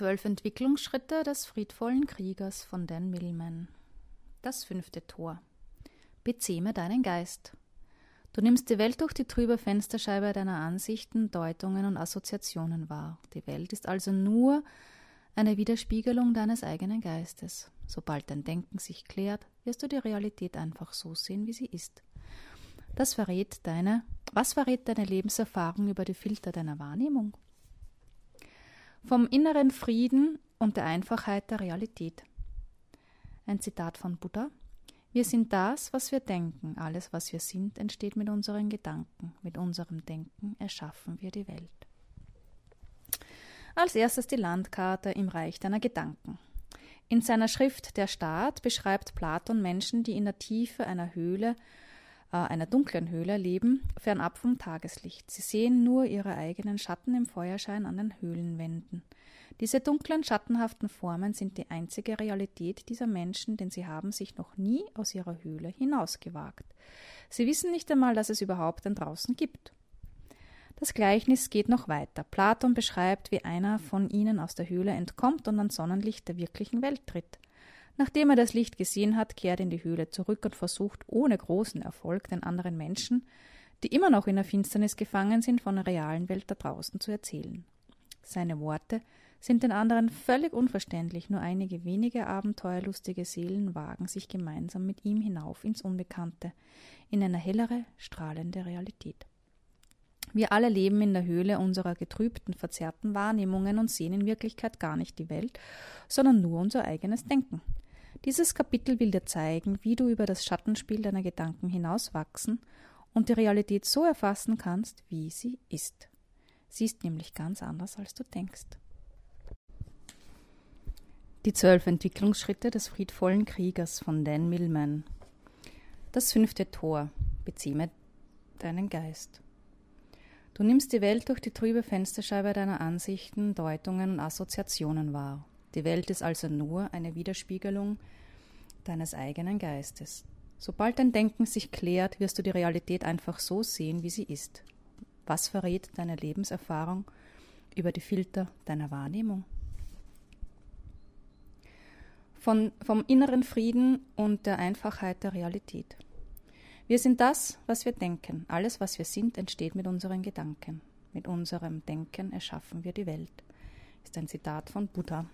Zwölf Entwicklungsschritte des friedvollen Kriegers von Dan Millman. Das fünfte Tor. Bezähme deinen Geist. Du nimmst die Welt durch die trübe Fensterscheibe deiner Ansichten, Deutungen und Assoziationen wahr. Die Welt ist also nur eine Widerspiegelung deines eigenen Geistes. Sobald dein Denken sich klärt, wirst du die Realität einfach so sehen, wie sie ist. Das verrät deine, was verrät deine Lebenserfahrung über die Filter deiner Wahrnehmung? Vom inneren Frieden und der Einfachheit der Realität. Ein Zitat von Buddha. Wir sind das, was wir denken. Alles, was wir sind, entsteht mit unseren Gedanken. Mit unserem Denken erschaffen wir die Welt. Als erstes die Landkarte im Reich deiner Gedanken. In seiner Schrift Der Staat beschreibt Platon Menschen, die in der Tiefe einer Höhle einer dunklen Höhle leben, fernab vom Tageslicht. Sie sehen nur ihre eigenen Schatten im Feuerschein an den Höhlenwänden. Diese dunklen, schattenhaften Formen sind die einzige Realität dieser Menschen, denn sie haben sich noch nie aus ihrer Höhle hinausgewagt. Sie wissen nicht einmal, dass es überhaupt ein Draußen gibt. Das Gleichnis geht noch weiter. Platon beschreibt, wie einer von ihnen aus der Höhle entkommt und ans Sonnenlicht der wirklichen Welt tritt. Nachdem er das Licht gesehen hat, kehrt er in die Höhle zurück und versucht ohne großen Erfolg den anderen Menschen, die immer noch in der Finsternis gefangen sind, von der realen Welt da draußen zu erzählen. Seine Worte sind den anderen völlig unverständlich, nur einige wenige abenteuerlustige Seelen wagen sich gemeinsam mit ihm hinauf ins Unbekannte, in eine hellere, strahlende Realität. Wir alle leben in der Höhle unserer getrübten, verzerrten Wahrnehmungen und sehen in Wirklichkeit gar nicht die Welt, sondern nur unser eigenes Denken. Dieses Kapitel will dir zeigen, wie du über das Schattenspiel deiner Gedanken hinauswachsen und die Realität so erfassen kannst, wie sie ist. Sie ist nämlich ganz anders, als du denkst. Die zwölf Entwicklungsschritte des friedvollen Kriegers von Dan Millman. Das fünfte Tor. Bezähme deinen Geist. Du nimmst die Welt durch die trübe Fensterscheibe deiner Ansichten, Deutungen und Assoziationen wahr. Die Welt ist also nur eine Widerspiegelung deines eigenen Geistes. Sobald dein Denken sich klärt, wirst du die Realität einfach so sehen, wie sie ist. Was verrät deine Lebenserfahrung über die Filter deiner Wahrnehmung? Von, vom inneren Frieden und der Einfachheit der Realität. Wir sind das, was wir denken. Alles, was wir sind, entsteht mit unseren Gedanken. Mit unserem Denken erschaffen wir die Welt. Ist ein Zitat von Buddha.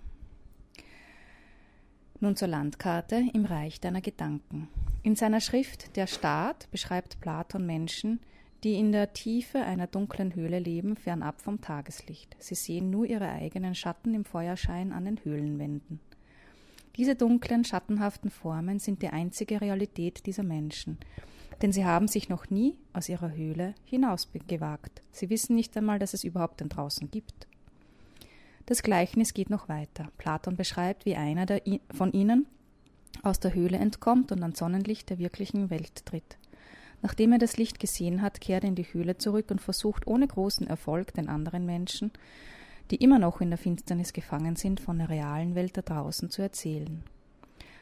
Nun zur Landkarte im Reich deiner Gedanken. In seiner Schrift Der Staat beschreibt Platon Menschen, die in der Tiefe einer dunklen Höhle leben, fernab vom Tageslicht. Sie sehen nur ihre eigenen Schatten im Feuerschein an den Höhlenwänden. Diese dunklen, schattenhaften Formen sind die einzige Realität dieser Menschen, denn sie haben sich noch nie aus ihrer Höhle hinausgewagt. Sie wissen nicht einmal, dass es überhaupt ein Draußen gibt. Das Gleichnis geht noch weiter. Platon beschreibt, wie einer von ihnen aus der Höhle entkommt und ans Sonnenlicht der wirklichen Welt tritt. Nachdem er das Licht gesehen hat, kehrt er in die Höhle zurück und versucht ohne großen Erfolg den anderen Menschen, die immer noch in der Finsternis gefangen sind, von der realen Welt da draußen zu erzählen.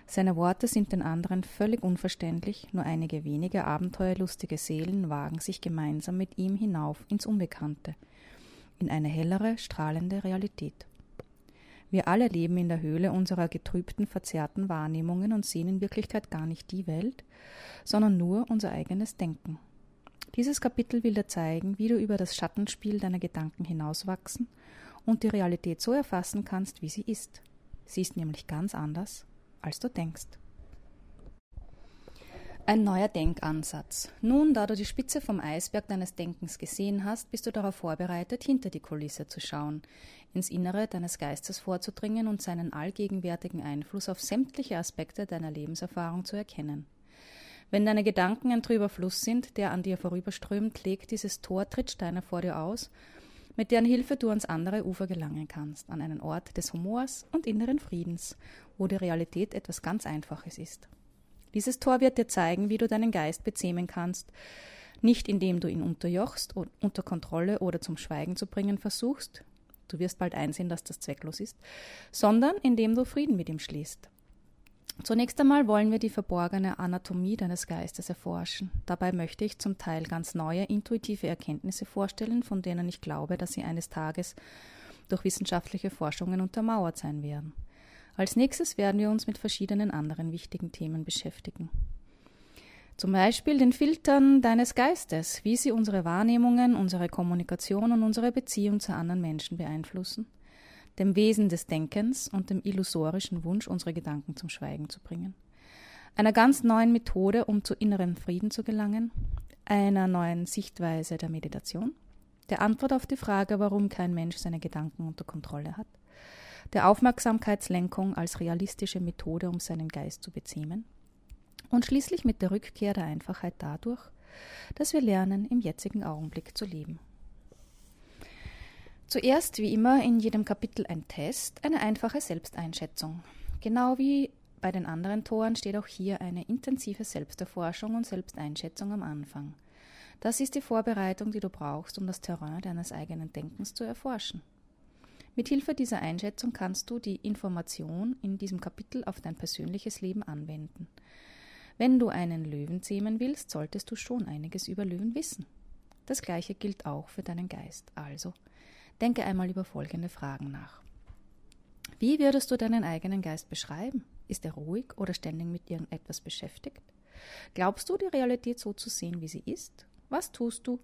Seine Worte sind den anderen völlig unverständlich, nur einige wenige abenteuerlustige Seelen wagen sich gemeinsam mit ihm hinauf ins Unbekannte – in eine hellere, strahlende Realität. Wir alle leben in der Höhle unserer getrübten, verzerrten Wahrnehmungen und sehen in Wirklichkeit gar nicht die Welt, sondern nur unser eigenes Denken. Dieses Kapitel will dir zeigen, wie du über das Schattenspiel deiner Gedanken hinauswachsen und die Realität so erfassen kannst, wie sie ist. Sie ist nämlich ganz anders, als du denkst. Ein neuer Denkansatz. Nun, da du die Spitze vom Eisberg deines Denkens gesehen hast, bist du darauf vorbereitet, hinter die Kulisse zu schauen, ins Innere deines Geistes vorzudringen und seinen allgegenwärtigen Einfluss auf sämtliche Aspekte deiner Lebenserfahrung zu erkennen. Wenn deine Gedanken ein trüber Fluss sind, der an dir vorüberströmt, legt dieses Tor Trittsteine vor dir aus, mit deren Hilfe du ans andere Ufer gelangen kannst, an einen Ort des Humors und inneren Friedens, wo die Realität etwas ganz Einfaches ist. Dieses Tor wird dir zeigen, wie du deinen Geist bezähmen kannst, nicht indem du ihn unterjochst, unter Kontrolle oder zum Schweigen zu bringen versuchst, du wirst bald einsehen, dass das zwecklos ist, sondern indem du Frieden mit ihm schließt. Zunächst einmal wollen wir die verborgene Anatomie deines Geistes erforschen. Dabei möchte ich zum Teil ganz neue intuitive Erkenntnisse vorstellen, von denen ich glaube, dass sie eines Tages durch wissenschaftliche Forschungen untermauert sein werden. Als nächstes werden wir uns mit verschiedenen anderen wichtigen Themen beschäftigen. Zum Beispiel den Filtern deines Geistes, wie sie unsere Wahrnehmungen, unsere Kommunikation und unsere Beziehung zu anderen Menschen beeinflussen, dem Wesen des Denkens und dem illusorischen Wunsch, unsere Gedanken zum Schweigen zu bringen, einer ganz neuen Methode, um zu innerem Frieden zu gelangen, einer neuen Sichtweise der Meditation, der Antwort auf die Frage, warum kein Mensch seine Gedanken unter Kontrolle hat, der Aufmerksamkeitslenkung als realistische Methode, um seinen Geist zu bezähmen, und schließlich mit der Rückkehr der Einfachheit dadurch, dass wir lernen, im jetzigen Augenblick zu leben. Zuerst, wie immer, in jedem Kapitel ein Test, eine einfache Selbsteinschätzung. Genau wie bei den anderen Toren steht auch hier eine intensive Selbsterforschung und Selbsteinschätzung am Anfang. Das ist die Vorbereitung, die du brauchst, um das Terrain deines eigenen Denkens zu erforschen. Mit Hilfe dieser Einschätzung kannst du die Information in diesem Kapitel auf dein persönliches Leben anwenden. Wenn du einen Löwen zähmen willst, solltest du schon einiges über Löwen wissen. Das gleiche gilt auch für deinen Geist. Also, denke einmal über folgende Fragen nach. Wie würdest du deinen eigenen Geist beschreiben? Ist er ruhig oder ständig mit irgendetwas beschäftigt? Glaubst du, die Realität so zu sehen, wie sie ist? Was tust du,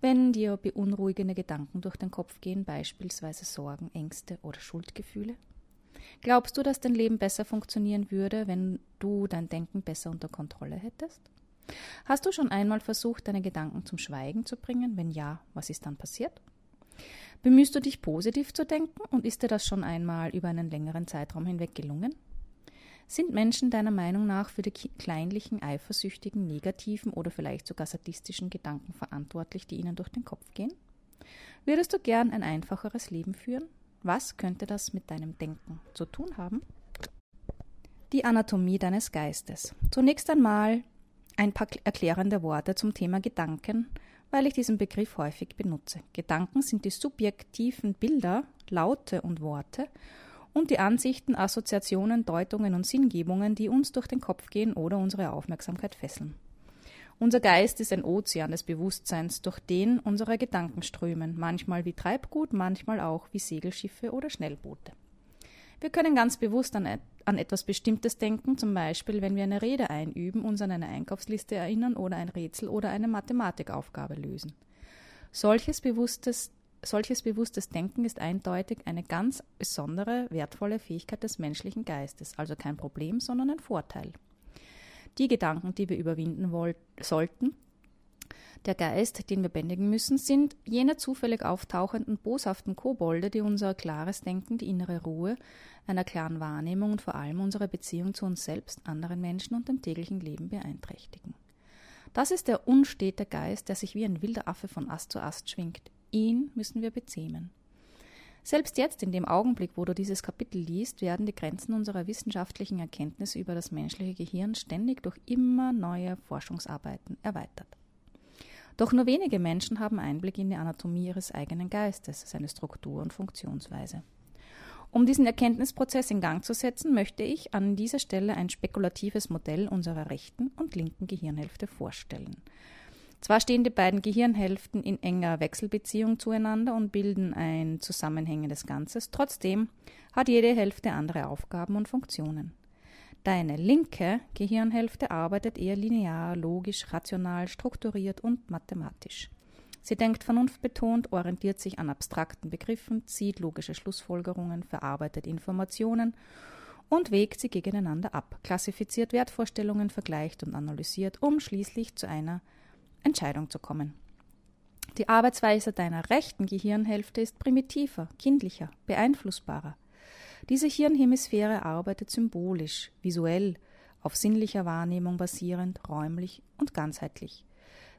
wenn dir beunruhigende Gedanken durch den Kopf gehen, beispielsweise Sorgen, Ängste oder Schuldgefühle? Glaubst du, dass dein Leben besser funktionieren würde, wenn du dein Denken besser unter Kontrolle hättest? Hast du schon einmal versucht, deine Gedanken zum Schweigen zu bringen? Wenn ja, was ist dann passiert? Bemühst du dich positiv zu denken und ist dir das schon einmal über einen längeren Zeitraum hinweg gelungen? Sind Menschen deiner Meinung nach für die kleinlichen, eifersüchtigen, negativen oder vielleicht sogar sadistischen Gedanken verantwortlich, die ihnen durch den Kopf gehen? Würdest du gern ein einfacheres Leben führen? Was könnte das mit deinem Denken zu tun haben? Die Anatomie deines Geistes. Zunächst einmal ein paar erklärende Worte zum Thema Gedanken, weil ich diesen Begriff häufig benutze. Gedanken sind die subjektiven Bilder, Laute und Worte und die Ansichten, Assoziationen, Deutungen und Sinngebungen, die uns durch den Kopf gehen oder unsere Aufmerksamkeit fesseln. Unser Geist ist ein Ozean des Bewusstseins, durch den unsere Gedanken strömen, manchmal wie Treibgut, manchmal auch wie Segelschiffe oder Schnellboote. Wir können ganz bewusst an, an etwas Bestimmtes denken, zum Beispiel wenn wir eine Rede einüben, uns an eine Einkaufsliste erinnern oder ein Rätsel oder eine Mathematikaufgabe lösen. Solches bewusstes, solches bewusstes Denken ist eindeutig eine ganz besondere, wertvolle Fähigkeit des menschlichen Geistes, also kein Problem, sondern ein Vorteil die Gedanken, die wir überwinden sollten. Der Geist, den wir bändigen müssen, sind jene zufällig auftauchenden, boshaften Kobolde, die unser klares Denken, die innere Ruhe einer klaren Wahrnehmung und vor allem unsere Beziehung zu uns selbst, anderen Menschen und dem täglichen Leben beeinträchtigen. Das ist der unstete Geist, der sich wie ein wilder Affe von Ast zu Ast schwingt. Ihn müssen wir bezähmen. Selbst jetzt, in dem Augenblick, wo du dieses Kapitel liest, werden die Grenzen unserer wissenschaftlichen Erkenntnisse über das menschliche Gehirn ständig durch immer neue Forschungsarbeiten erweitert. Doch nur wenige Menschen haben Einblick in die Anatomie ihres eigenen Geistes, seine Struktur und Funktionsweise. Um diesen Erkenntnisprozess in Gang zu setzen, möchte ich an dieser Stelle ein spekulatives Modell unserer rechten und linken Gehirnhälfte vorstellen. Zwar stehen die beiden Gehirnhälften in enger Wechselbeziehung zueinander und bilden ein zusammenhängendes Ganzes, trotzdem hat jede Hälfte andere Aufgaben und Funktionen. Deine linke Gehirnhälfte arbeitet eher linear, logisch, rational, strukturiert und mathematisch. Sie denkt vernunftbetont, orientiert sich an abstrakten Begriffen, zieht logische Schlussfolgerungen, verarbeitet Informationen und wägt sie gegeneinander ab, klassifiziert Wertvorstellungen, vergleicht und analysiert, um schließlich zu einer Entscheidung zu kommen. Die Arbeitsweise deiner rechten Gehirnhälfte ist primitiver, kindlicher, beeinflussbarer. Diese Hirnhemisphäre arbeitet symbolisch, visuell, auf sinnlicher Wahrnehmung basierend, räumlich und ganzheitlich.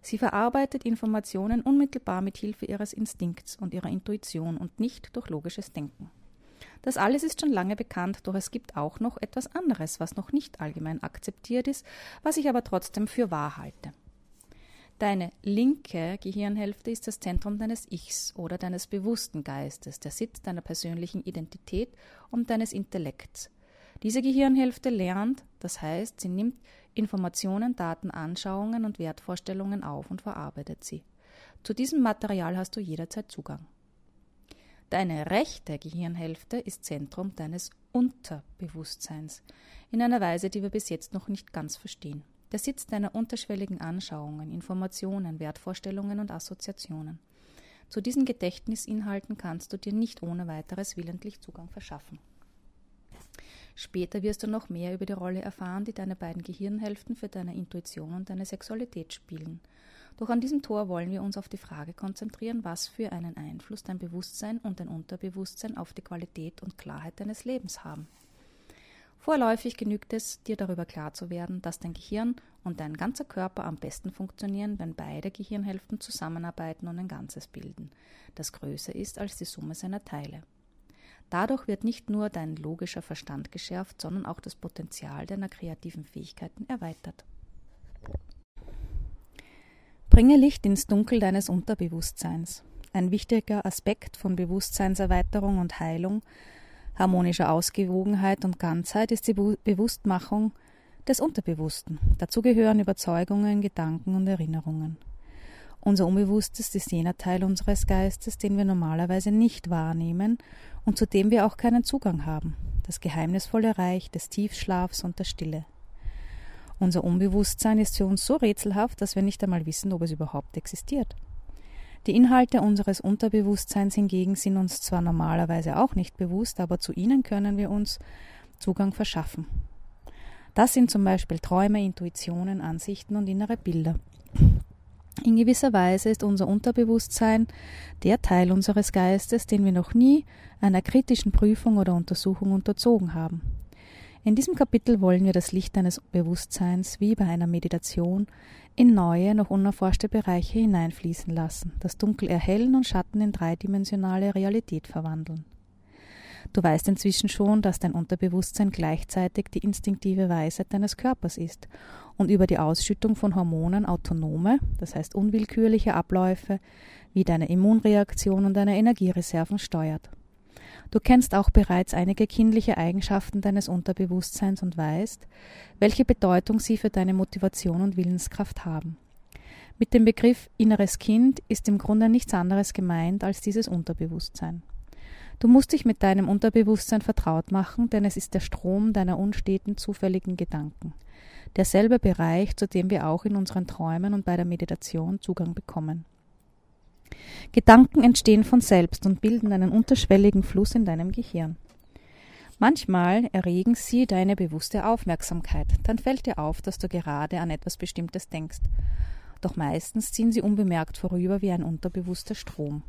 Sie verarbeitet Informationen unmittelbar mit Hilfe ihres Instinkts und ihrer Intuition und nicht durch logisches Denken. Das alles ist schon lange bekannt, doch es gibt auch noch etwas anderes, was noch nicht allgemein akzeptiert ist, was ich aber trotzdem für wahr halte. Deine linke Gehirnhälfte ist das Zentrum deines Ichs oder deines bewussten Geistes, der Sitz deiner persönlichen Identität und deines Intellekts. Diese Gehirnhälfte lernt, das heißt, sie nimmt Informationen, Daten, Anschauungen und Wertvorstellungen auf und verarbeitet sie. Zu diesem Material hast du jederzeit Zugang. Deine rechte Gehirnhälfte ist Zentrum deines Unterbewusstseins, in einer Weise, die wir bis jetzt noch nicht ganz verstehen. Der Sitz deiner unterschwelligen Anschauungen, Informationen, Wertvorstellungen und Assoziationen. Zu diesen Gedächtnisinhalten kannst du dir nicht ohne weiteres willentlich Zugang verschaffen. Später wirst du noch mehr über die Rolle erfahren, die deine beiden Gehirnhälften für deine Intuition und deine Sexualität spielen. Doch an diesem Tor wollen wir uns auf die Frage konzentrieren, was für einen Einfluss dein Bewusstsein und dein Unterbewusstsein auf die Qualität und Klarheit deines Lebens haben. Vorläufig genügt es, dir darüber klar zu werden, dass dein Gehirn und dein ganzer Körper am besten funktionieren, wenn beide Gehirnhälften zusammenarbeiten und ein Ganzes bilden, das größer ist als die Summe seiner Teile. Dadurch wird nicht nur dein logischer Verstand geschärft, sondern auch das Potenzial deiner kreativen Fähigkeiten erweitert. Bringe Licht ins Dunkel deines Unterbewusstseins. Ein wichtiger Aspekt von Bewusstseinserweiterung und Heilung, harmonischer Ausgewogenheit und Ganzheit ist die Bewusstmachung des Unterbewussten. Dazu gehören Überzeugungen, Gedanken und Erinnerungen. Unser Unbewusstes ist jener Teil unseres Geistes, den wir normalerweise nicht wahrnehmen und zu dem wir auch keinen Zugang haben, das geheimnisvolle Reich des Tiefschlafs und der Stille. Unser Unbewusstsein ist für uns so rätselhaft, dass wir nicht einmal wissen, ob es überhaupt existiert. Die Inhalte unseres Unterbewusstseins hingegen sind uns zwar normalerweise auch nicht bewusst, aber zu ihnen können wir uns Zugang verschaffen. Das sind zum Beispiel Träume, Intuitionen, Ansichten und innere Bilder. In gewisser Weise ist unser Unterbewusstsein der Teil unseres Geistes, den wir noch nie einer kritischen Prüfung oder Untersuchung unterzogen haben. In diesem Kapitel wollen wir das Licht deines Bewusstseins wie bei einer Meditation in neue, noch unerforschte Bereiche hineinfließen lassen, das Dunkel erhellen und Schatten in dreidimensionale Realität verwandeln. Du weißt inzwischen schon, dass dein Unterbewusstsein gleichzeitig die instinktive Weisheit deines Körpers ist und über die Ausschüttung von Hormonen autonome, das heißt unwillkürliche Abläufe wie deine Immunreaktion und deine Energiereserven steuert. Du kennst auch bereits einige kindliche Eigenschaften deines Unterbewusstseins und weißt, welche Bedeutung sie für deine Motivation und Willenskraft haben. Mit dem Begriff inneres Kind ist im Grunde nichts anderes gemeint als dieses Unterbewusstsein. Du musst dich mit deinem Unterbewusstsein vertraut machen, denn es ist der Strom deiner unsteten, zufälligen Gedanken. Derselbe Bereich, zu dem wir auch in unseren Träumen und bei der Meditation Zugang bekommen. Gedanken entstehen von selbst und bilden einen unterschwelligen Fluss in deinem Gehirn. Manchmal erregen sie deine bewusste Aufmerksamkeit, dann fällt dir auf, dass du gerade an etwas Bestimmtes denkst. Doch meistens ziehen sie unbemerkt vorüber wie ein unterbewusster Strom.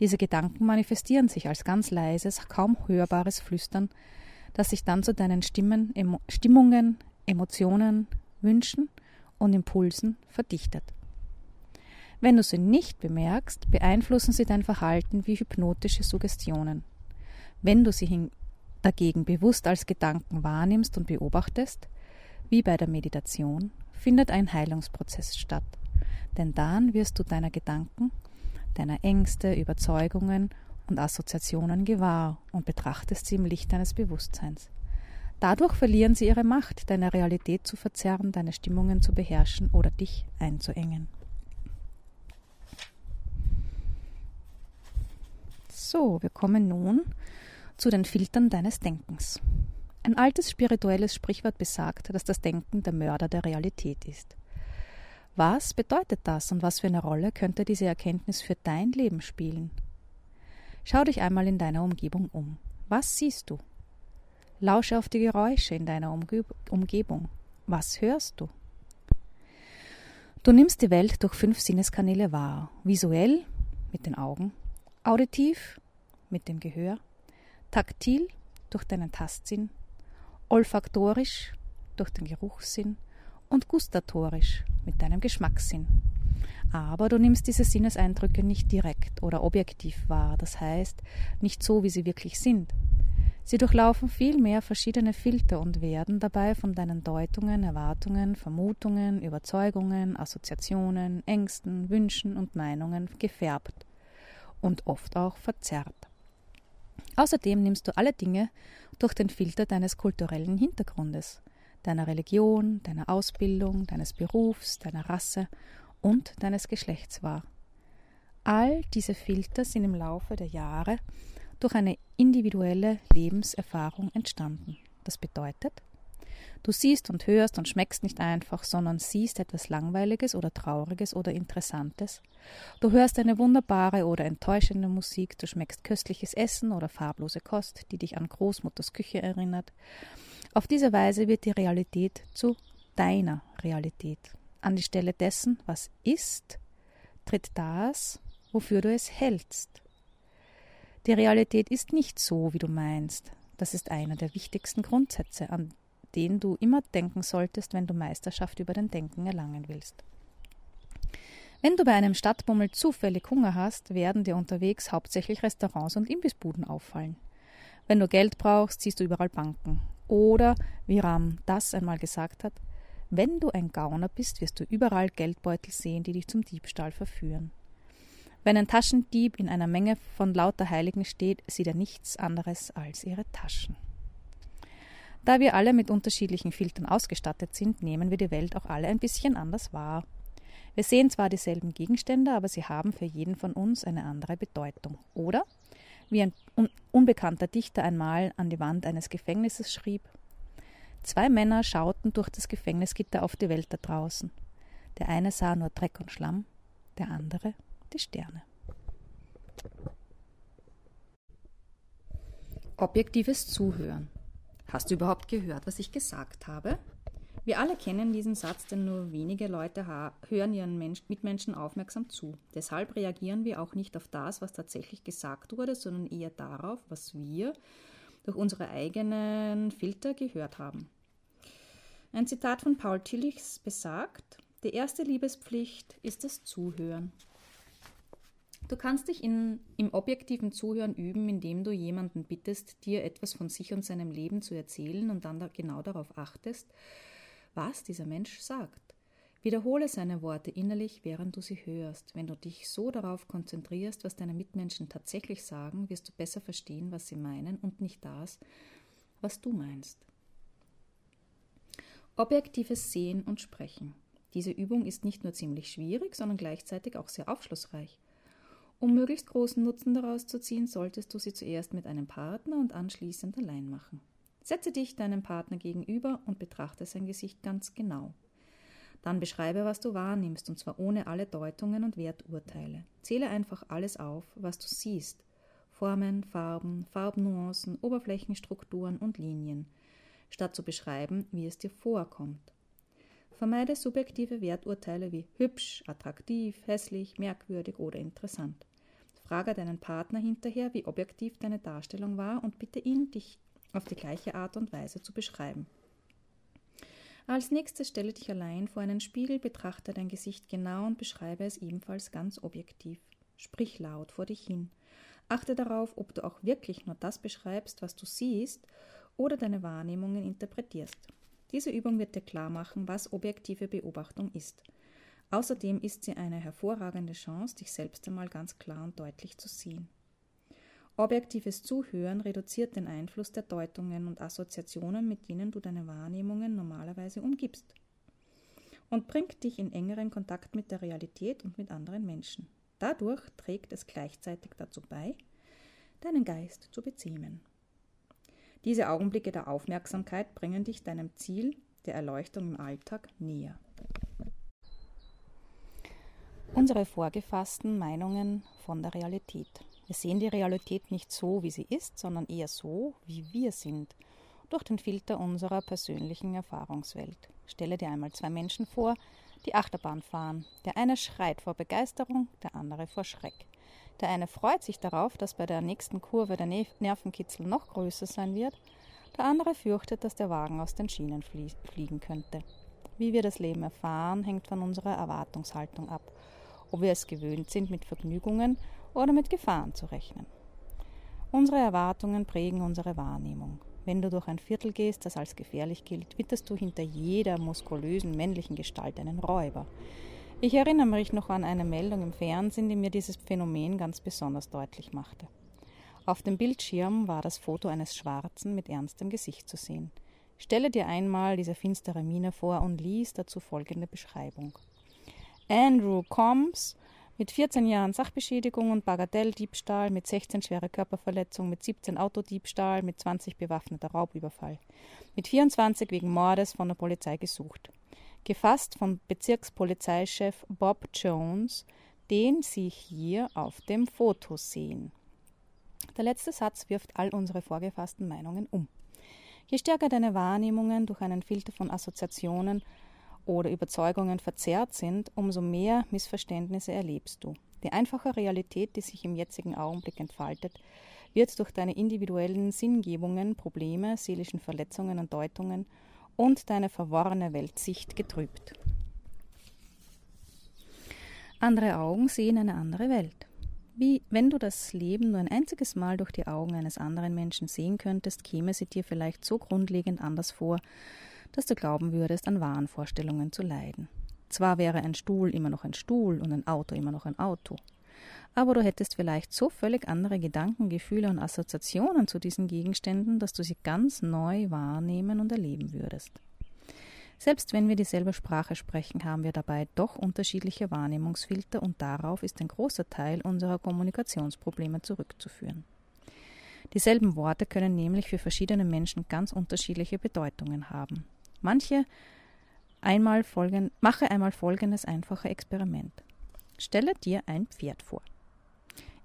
Diese Gedanken manifestieren sich als ganz leises, kaum hörbares Flüstern, das sich dann zu deinen Stimmen, Emo Stimmungen, Emotionen, Wünschen und Impulsen verdichtet. Wenn du sie nicht bemerkst, beeinflussen sie dein Verhalten wie hypnotische Suggestionen. Wenn du sie dagegen bewusst als Gedanken wahrnimmst und beobachtest, wie bei der Meditation, findet ein Heilungsprozess statt. Denn dann wirst du deiner Gedanken deiner Ängste, Überzeugungen und Assoziationen gewahr und betrachtest sie im Licht deines Bewusstseins. Dadurch verlieren sie ihre Macht, deine Realität zu verzerren, deine Stimmungen zu beherrschen oder dich einzuengen. So, wir kommen nun zu den Filtern deines Denkens. Ein altes spirituelles Sprichwort besagt, dass das Denken der Mörder der Realität ist. Was bedeutet das und was für eine Rolle könnte diese Erkenntnis für dein Leben spielen? Schau dich einmal in deiner Umgebung um. Was siehst du? Lausche auf die Geräusche in deiner Umge Umgebung. Was hörst du? Du nimmst die Welt durch fünf Sinneskanäle wahr. Visuell mit den Augen, auditiv mit dem Gehör, taktil durch deinen Tastsinn, olfaktorisch durch den Geruchssinn. Und gustatorisch mit deinem Geschmackssinn. Aber du nimmst diese Sinneseindrücke nicht direkt oder objektiv wahr, das heißt nicht so, wie sie wirklich sind. Sie durchlaufen vielmehr verschiedene Filter und werden dabei von deinen Deutungen, Erwartungen, Vermutungen, Überzeugungen, Assoziationen, Ängsten, Wünschen und Meinungen gefärbt und oft auch verzerrt. Außerdem nimmst du alle Dinge durch den Filter deines kulturellen Hintergrundes, deiner Religion, deiner Ausbildung, deines Berufs, deiner Rasse und deines Geschlechts wahr. All diese Filter sind im Laufe der Jahre durch eine individuelle Lebenserfahrung entstanden. Das bedeutet, du siehst und hörst und schmeckst nicht einfach, sondern siehst etwas Langweiliges oder Trauriges oder Interessantes. Du hörst eine wunderbare oder enttäuschende Musik, du schmeckst köstliches Essen oder farblose Kost, die dich an Großmutters Küche erinnert. Auf diese Weise wird die Realität zu deiner Realität. An die Stelle dessen, was ist, tritt das, wofür du es hältst. Die Realität ist nicht so, wie du meinst. Das ist einer der wichtigsten Grundsätze, an den du immer denken solltest, wenn du Meisterschaft über dein Denken erlangen willst. Wenn du bei einem Stadtbummel zufällig Hunger hast, werden dir unterwegs hauptsächlich Restaurants und Imbissbuden auffallen. Wenn du Geld brauchst, siehst du überall Banken. Oder, wie Ram das einmal gesagt hat, wenn du ein Gauner bist, wirst du überall Geldbeutel sehen, die dich zum Diebstahl verführen. Wenn ein Taschendieb in einer Menge von lauter Heiligen steht, sieht er nichts anderes als ihre Taschen. Da wir alle mit unterschiedlichen Filtern ausgestattet sind, nehmen wir die Welt auch alle ein bisschen anders wahr. Wir sehen zwar dieselben Gegenstände, aber sie haben für jeden von uns eine andere Bedeutung. Oder, wie ein un unbekannter Dichter einmal an die Wand eines Gefängnisses schrieb, zwei Männer schauten durch das Gefängnisgitter auf die Welt da draußen. Der eine sah nur Dreck und Schlamm, der andere die Sterne. Objektives Zuhören. Hast du überhaupt gehört, was ich gesagt habe? Wir alle kennen diesen Satz, denn nur wenige Leute hören ihren Mensch Mitmenschen aufmerksam zu. Deshalb reagieren wir auch nicht auf das, was tatsächlich gesagt wurde, sondern eher darauf, was wir durch unsere eigenen Filter gehört haben. Ein Zitat von Paul Tillichs besagt, die erste Liebespflicht ist das Zuhören. Du kannst dich in, im objektiven Zuhören üben, indem du jemanden bittest, dir etwas von sich und seinem Leben zu erzählen und dann da genau darauf achtest, was dieser Mensch sagt. Wiederhole seine Worte innerlich, während du sie hörst. Wenn du dich so darauf konzentrierst, was deine Mitmenschen tatsächlich sagen, wirst du besser verstehen, was sie meinen und nicht das, was du meinst. Objektives Sehen und Sprechen. Diese Übung ist nicht nur ziemlich schwierig, sondern gleichzeitig auch sehr aufschlussreich. Um möglichst großen Nutzen daraus zu ziehen, solltest du sie zuerst mit einem Partner und anschließend allein machen. Setze dich deinem Partner gegenüber und betrachte sein Gesicht ganz genau. Dann beschreibe, was du wahrnimmst, und zwar ohne alle Deutungen und Werturteile. Zähle einfach alles auf, was du siehst. Formen, Farben, Farbnuancen, Oberflächenstrukturen und Linien, statt zu beschreiben, wie es dir vorkommt. Vermeide subjektive Werturteile wie hübsch, attraktiv, hässlich, merkwürdig oder interessant. Frage deinen Partner hinterher, wie objektiv deine Darstellung war und bitte ihn, dich auf die gleiche Art und Weise zu beschreiben. Als nächstes stelle dich allein vor einen Spiegel, betrachte dein Gesicht genau und beschreibe es ebenfalls ganz objektiv. Sprich laut vor dich hin. Achte darauf, ob du auch wirklich nur das beschreibst, was du siehst, oder deine Wahrnehmungen interpretierst. Diese Übung wird dir klar machen, was objektive Beobachtung ist. Außerdem ist sie eine hervorragende Chance, dich selbst einmal ganz klar und deutlich zu sehen. Objektives Zuhören reduziert den Einfluss der Deutungen und Assoziationen, mit denen du deine Wahrnehmungen normalerweise umgibst, und bringt dich in engeren Kontakt mit der Realität und mit anderen Menschen. Dadurch trägt es gleichzeitig dazu bei, deinen Geist zu bezähmen. Diese Augenblicke der Aufmerksamkeit bringen dich deinem Ziel der Erleuchtung im Alltag näher. Unsere vorgefassten Meinungen von der Realität. Wir sehen die Realität nicht so, wie sie ist, sondern eher so, wie wir sind, durch den Filter unserer persönlichen Erfahrungswelt. Stelle dir einmal zwei Menschen vor, die Achterbahn fahren. Der eine schreit vor Begeisterung, der andere vor Schreck. Der eine freut sich darauf, dass bei der nächsten Kurve der Nervenkitzel noch größer sein wird, der andere fürchtet, dass der Wagen aus den Schienen fliegen könnte. Wie wir das Leben erfahren, hängt von unserer Erwartungshaltung ab ob wir es gewöhnt sind, mit Vergnügungen oder mit Gefahren zu rechnen. Unsere Erwartungen prägen unsere Wahrnehmung. Wenn du durch ein Viertel gehst, das als gefährlich gilt, witterst du hinter jeder muskulösen männlichen Gestalt einen Räuber. Ich erinnere mich noch an eine Meldung im Fernsehen, die mir dieses Phänomen ganz besonders deutlich machte. Auf dem Bildschirm war das Foto eines Schwarzen mit ernstem Gesicht zu sehen. Stelle dir einmal diese finstere Miene vor und lies dazu folgende Beschreibung. Andrew Combs Mit 14 Jahren Sachbeschädigung und Bagatelldiebstahl, mit 16 schwere Körperverletzung, mit 17 Autodiebstahl, mit 20 bewaffneter Raubüberfall. Mit 24 wegen Mordes von der Polizei gesucht. Gefasst vom Bezirkspolizeichef Bob Jones, den Sie hier auf dem Foto sehen. Der letzte Satz wirft all unsere vorgefassten Meinungen um. Je stärker deine Wahrnehmungen durch einen Filter von Assoziationen oder Überzeugungen verzerrt sind, umso mehr Missverständnisse erlebst du. Die einfache Realität, die sich im jetzigen Augenblick entfaltet, wird durch deine individuellen Sinngebungen, Probleme, seelischen Verletzungen und Deutungen und deine verworrene Weltsicht getrübt. Andere Augen sehen eine andere Welt. Wie wenn du das Leben nur ein einziges Mal durch die Augen eines anderen Menschen sehen könntest, käme sie dir vielleicht so grundlegend anders vor, dass du glauben würdest, an wahren Vorstellungen zu leiden. Zwar wäre ein Stuhl immer noch ein Stuhl und ein Auto immer noch ein Auto, aber du hättest vielleicht so völlig andere Gedanken, Gefühle und Assoziationen zu diesen Gegenständen, dass du sie ganz neu wahrnehmen und erleben würdest. Selbst wenn wir dieselbe Sprache sprechen, haben wir dabei doch unterschiedliche Wahrnehmungsfilter und darauf ist ein großer Teil unserer Kommunikationsprobleme zurückzuführen. Dieselben Worte können nämlich für verschiedene Menschen ganz unterschiedliche Bedeutungen haben. Manche einmal folgen, mache einmal folgendes einfache Experiment. Stelle dir ein Pferd vor.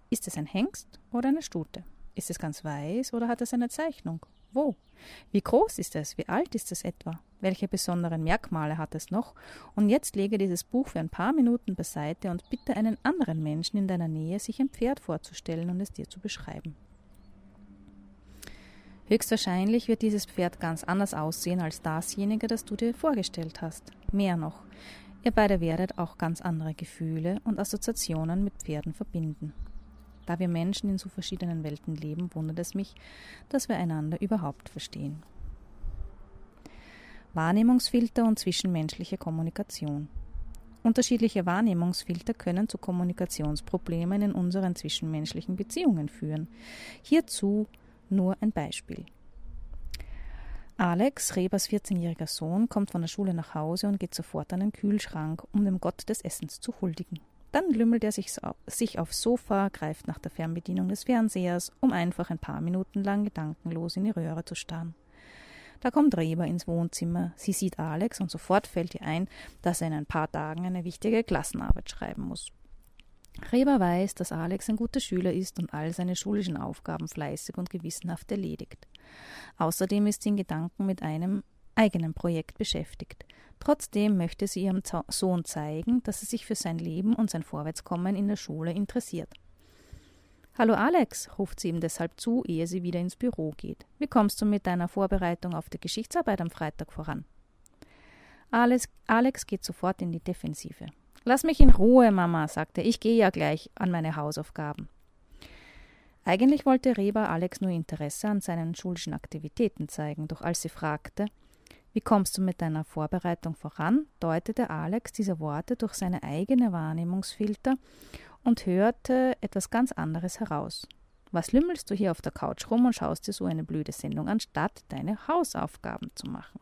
Ist es ein Hengst oder eine Stute? Ist es ganz weiß oder hat es eine Zeichnung? Wo? Wie groß ist es? Wie alt ist es etwa? Welche besonderen Merkmale hat es noch? Und jetzt lege dieses Buch für ein paar Minuten beiseite und bitte einen anderen Menschen in deiner Nähe, sich ein Pferd vorzustellen und es dir zu beschreiben. Höchstwahrscheinlich wird dieses Pferd ganz anders aussehen als dasjenige, das du dir vorgestellt hast. Mehr noch, ihr beide werdet auch ganz andere Gefühle und Assoziationen mit Pferden verbinden. Da wir Menschen in so verschiedenen Welten leben, wundert es mich, dass wir einander überhaupt verstehen. Wahrnehmungsfilter und zwischenmenschliche Kommunikation. Unterschiedliche Wahrnehmungsfilter können zu Kommunikationsproblemen in unseren zwischenmenschlichen Beziehungen führen. Hierzu nur ein Beispiel. Alex, Rebers 14-jähriger Sohn, kommt von der Schule nach Hause und geht sofort an den Kühlschrank, um dem Gott des Essens zu huldigen. Dann lümmelt er sich, sich aufs Sofa, greift nach der Fernbedienung des Fernsehers, um einfach ein paar Minuten lang gedankenlos in die Röhre zu starren. Da kommt Reber ins Wohnzimmer. Sie sieht Alex und sofort fällt ihr ein, dass er in ein paar Tagen eine wichtige Klassenarbeit schreiben muss. Reber weiß, dass Alex ein guter Schüler ist und all seine schulischen Aufgaben fleißig und gewissenhaft erledigt. Außerdem ist sie in Gedanken mit einem eigenen Projekt beschäftigt. Trotzdem möchte sie ihrem Sohn zeigen, dass sie sich für sein Leben und sein Vorwärtskommen in der Schule interessiert. Hallo Alex, ruft sie ihm deshalb zu, ehe sie wieder ins Büro geht. Wie kommst du mit deiner Vorbereitung auf die Geschichtsarbeit am Freitag voran? Alex, Alex geht sofort in die Defensive. Lass mich in Ruhe, Mama, sagte ich gehe ja gleich an meine Hausaufgaben. Eigentlich wollte Reba Alex nur Interesse an seinen schulischen Aktivitäten zeigen, doch als sie fragte, wie kommst du mit deiner Vorbereitung voran, deutete Alex diese Worte durch seine eigene Wahrnehmungsfilter und hörte etwas ganz anderes heraus. Was lümmelst du hier auf der Couch rum und schaust dir so eine blöde Sendung, anstatt deine Hausaufgaben zu machen?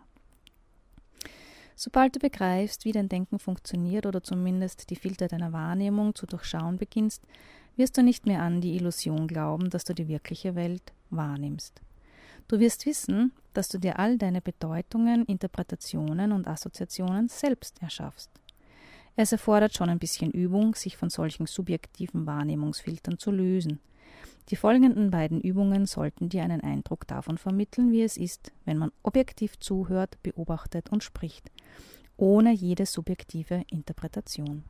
Sobald du begreifst, wie dein Denken funktioniert oder zumindest die Filter deiner Wahrnehmung zu durchschauen beginnst, wirst du nicht mehr an die Illusion glauben, dass du die wirkliche Welt wahrnimmst. Du wirst wissen, dass du dir all deine Bedeutungen, Interpretationen und Assoziationen selbst erschaffst. Es erfordert schon ein bisschen Übung, sich von solchen subjektiven Wahrnehmungsfiltern zu lösen. Die folgenden beiden Übungen sollten dir einen Eindruck davon vermitteln, wie es ist, wenn man objektiv zuhört, beobachtet und spricht, ohne jede subjektive Interpretation.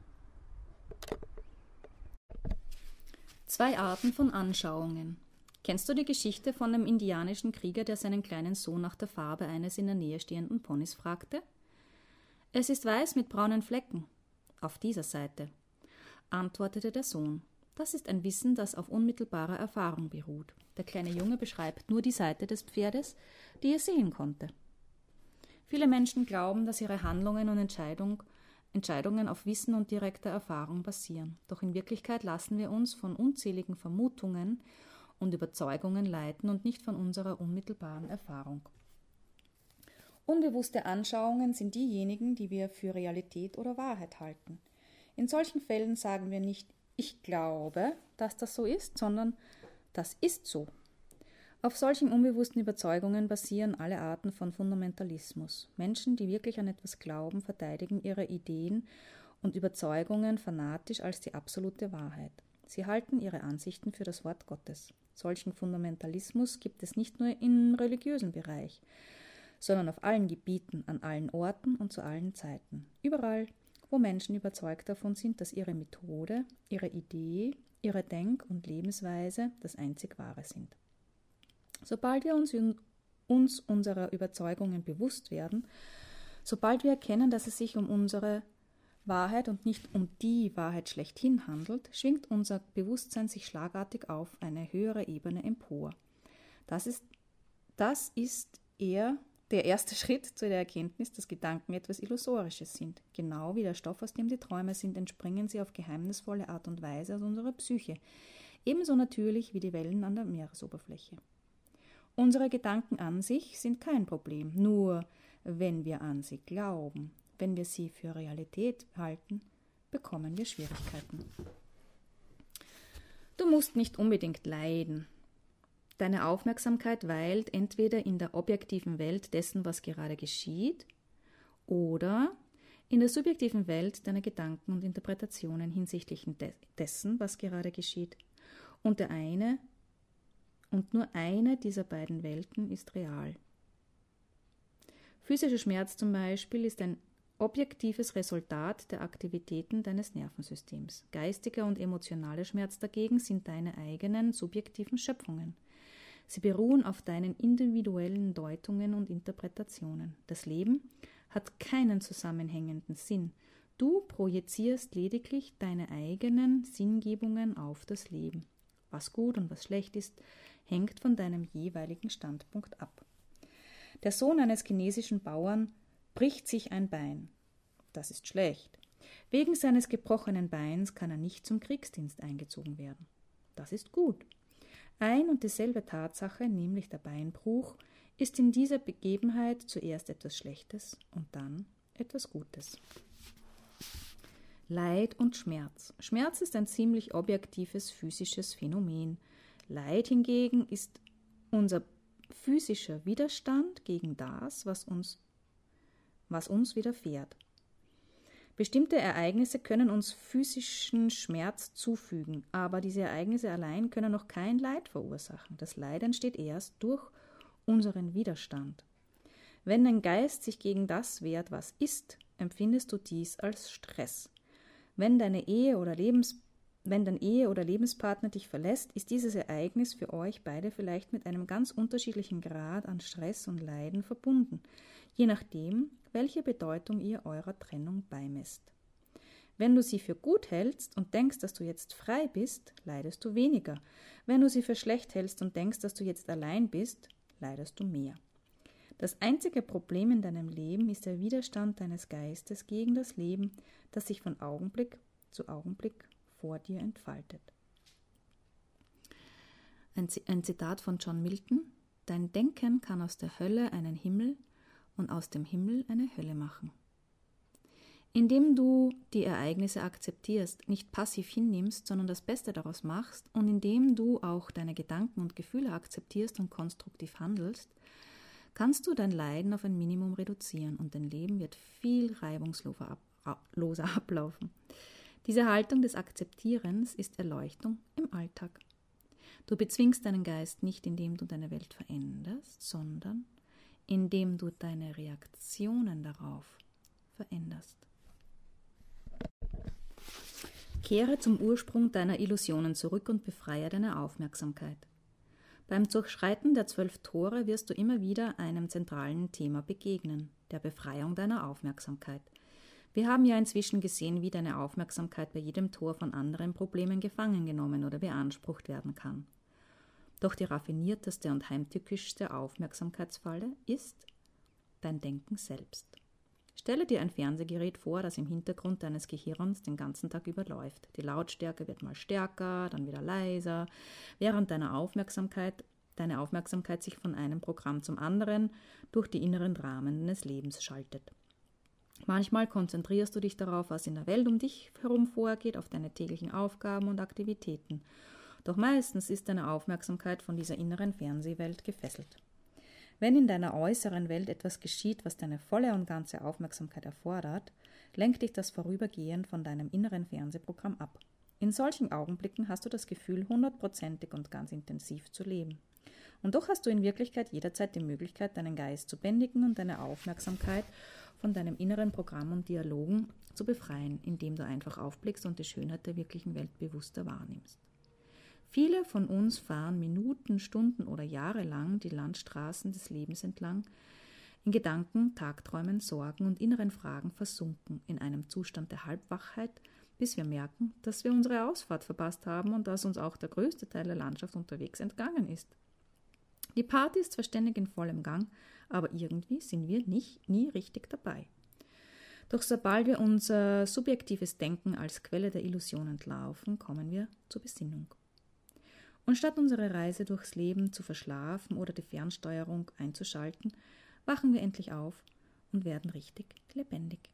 Zwei Arten von Anschauungen. Kennst du die Geschichte von dem indianischen Krieger, der seinen kleinen Sohn nach der Farbe eines in der Nähe stehenden Ponys fragte? Es ist weiß mit braunen Flecken. Auf dieser Seite, antwortete der Sohn. Das ist ein Wissen, das auf unmittelbarer Erfahrung beruht. Der kleine Junge beschreibt nur die Seite des Pferdes, die er sehen konnte. Viele Menschen glauben, dass ihre Handlungen und Entscheidung, Entscheidungen auf Wissen und direkter Erfahrung basieren. Doch in Wirklichkeit lassen wir uns von unzähligen Vermutungen und Überzeugungen leiten und nicht von unserer unmittelbaren Erfahrung. Unbewusste Anschauungen sind diejenigen, die wir für Realität oder Wahrheit halten. In solchen Fällen sagen wir nicht, ich glaube, dass das so ist, sondern das ist so. Auf solchen unbewussten Überzeugungen basieren alle Arten von Fundamentalismus. Menschen, die wirklich an etwas glauben, verteidigen ihre Ideen und Überzeugungen fanatisch als die absolute Wahrheit. Sie halten ihre Ansichten für das Wort Gottes. Solchen Fundamentalismus gibt es nicht nur im religiösen Bereich, sondern auf allen Gebieten, an allen Orten und zu allen Zeiten. Überall, wo Menschen überzeugt davon sind, dass ihre Methode, ihre Idee, ihre Denk- und Lebensweise das einzig Wahre sind. Sobald wir uns, uns unserer Überzeugungen bewusst werden, sobald wir erkennen, dass es sich um unsere Wahrheit und nicht um die Wahrheit schlechthin handelt, schwingt unser Bewusstsein sich schlagartig auf eine höhere Ebene empor. Das ist, das ist eher der erste Schritt zu der Erkenntnis, dass Gedanken etwas Illusorisches sind. Genau wie der Stoff, aus dem die Träume sind, entspringen sie auf geheimnisvolle Art und Weise aus unserer Psyche. Ebenso natürlich wie die Wellen an der Meeresoberfläche. Unsere Gedanken an sich sind kein Problem, nur wenn wir an sie glauben, wenn wir sie für Realität halten, bekommen wir Schwierigkeiten. Du musst nicht unbedingt leiden. Deine Aufmerksamkeit weilt entweder in der objektiven Welt dessen, was gerade geschieht, oder in der subjektiven Welt deiner Gedanken und Interpretationen hinsichtlich dessen, was gerade geschieht. Und der eine und nur eine dieser beiden Welten ist real. Physischer Schmerz zum Beispiel ist ein objektives Resultat der Aktivitäten deines Nervensystems. Geistiger und emotionaler Schmerz dagegen sind deine eigenen subjektiven Schöpfungen. Sie beruhen auf deinen individuellen Deutungen und Interpretationen. Das Leben hat keinen zusammenhängenden Sinn. Du projizierst lediglich deine eigenen Sinngebungen auf das Leben. Was gut und was schlecht ist, hängt von deinem jeweiligen Standpunkt ab. Der Sohn eines chinesischen Bauern bricht sich ein Bein. Das ist schlecht. Wegen seines gebrochenen Beins kann er nicht zum Kriegsdienst eingezogen werden. Das ist gut. Ein und dieselbe Tatsache, nämlich der Beinbruch, ist in dieser Begebenheit zuerst etwas Schlechtes und dann etwas Gutes. Leid und Schmerz. Schmerz ist ein ziemlich objektives physisches Phänomen. Leid hingegen ist unser physischer Widerstand gegen das, was uns was uns widerfährt. Bestimmte Ereignisse können uns physischen Schmerz zufügen, aber diese Ereignisse allein können noch kein Leid verursachen. Das Leid entsteht erst durch unseren Widerstand. Wenn dein Geist sich gegen das wehrt, was ist, empfindest du dies als Stress. Wenn deine Ehe oder Lebens wenn dein Ehe- oder Lebenspartner dich verlässt, ist dieses Ereignis für euch beide vielleicht mit einem ganz unterschiedlichen Grad an Stress und Leiden verbunden, je nachdem, welche Bedeutung ihr eurer Trennung beimesst. Wenn du sie für gut hältst und denkst, dass du jetzt frei bist, leidest du weniger. Wenn du sie für schlecht hältst und denkst, dass du jetzt allein bist, leidest du mehr. Das einzige Problem in deinem Leben ist der Widerstand deines Geistes gegen das Leben, das sich von Augenblick zu Augenblick vor dir entfaltet. Ein Zitat von John Milton Dein Denken kann aus der Hölle einen Himmel und aus dem Himmel eine Hölle machen. Indem du die Ereignisse akzeptierst, nicht passiv hinnimmst, sondern das Beste daraus machst und indem du auch deine Gedanken und Gefühle akzeptierst und konstruktiv handelst, kannst du dein Leiden auf ein Minimum reduzieren und dein Leben wird viel reibungsloser ablaufen. Diese Haltung des Akzeptierens ist Erleuchtung im Alltag. Du bezwingst deinen Geist nicht, indem du deine Welt veränderst, sondern indem du deine Reaktionen darauf veränderst. Kehre zum Ursprung deiner Illusionen zurück und befreie deine Aufmerksamkeit. Beim Durchschreiten der zwölf Tore wirst du immer wieder einem zentralen Thema begegnen, der Befreiung deiner Aufmerksamkeit. Wir haben ja inzwischen gesehen, wie deine Aufmerksamkeit bei jedem Tor von anderen Problemen gefangen genommen oder beansprucht werden kann. Doch die raffinierteste und heimtückischste Aufmerksamkeitsfalle ist dein Denken selbst. Stelle dir ein Fernsehgerät vor, das im Hintergrund deines Gehirns den ganzen Tag über läuft. Die Lautstärke wird mal stärker, dann wieder leiser, während deine Aufmerksamkeit, deine Aufmerksamkeit sich von einem Programm zum anderen durch die inneren Dramen deines Lebens schaltet. Manchmal konzentrierst du dich darauf, was in der Welt um dich herum vorgeht, auf deine täglichen Aufgaben und Aktivitäten. Doch meistens ist deine Aufmerksamkeit von dieser inneren Fernsehwelt gefesselt. Wenn in deiner äußeren Welt etwas geschieht, was deine volle und ganze Aufmerksamkeit erfordert, lenkt dich das vorübergehend von deinem inneren Fernsehprogramm ab. In solchen Augenblicken hast du das Gefühl, hundertprozentig und ganz intensiv zu leben. Und doch hast du in Wirklichkeit jederzeit die Möglichkeit, deinen Geist zu bändigen und deine Aufmerksamkeit von deinem inneren Programm und Dialogen zu befreien, indem du einfach aufblickst und die Schönheit der wirklichen Welt bewusster wahrnimmst. Viele von uns fahren Minuten, Stunden oder Jahre lang die Landstraßen des Lebens entlang, in Gedanken, Tagträumen, Sorgen und inneren Fragen versunken, in einem Zustand der Halbwachheit, bis wir merken, dass wir unsere Ausfahrt verpasst haben und dass uns auch der größte Teil der Landschaft unterwegs entgangen ist. Die Party ist zwar ständig in vollem Gang, aber irgendwie sind wir nicht, nie richtig dabei. Doch sobald wir unser subjektives Denken als Quelle der Illusion entlaufen, kommen wir zur Besinnung. Und statt unsere Reise durchs Leben zu verschlafen oder die Fernsteuerung einzuschalten, wachen wir endlich auf und werden richtig lebendig.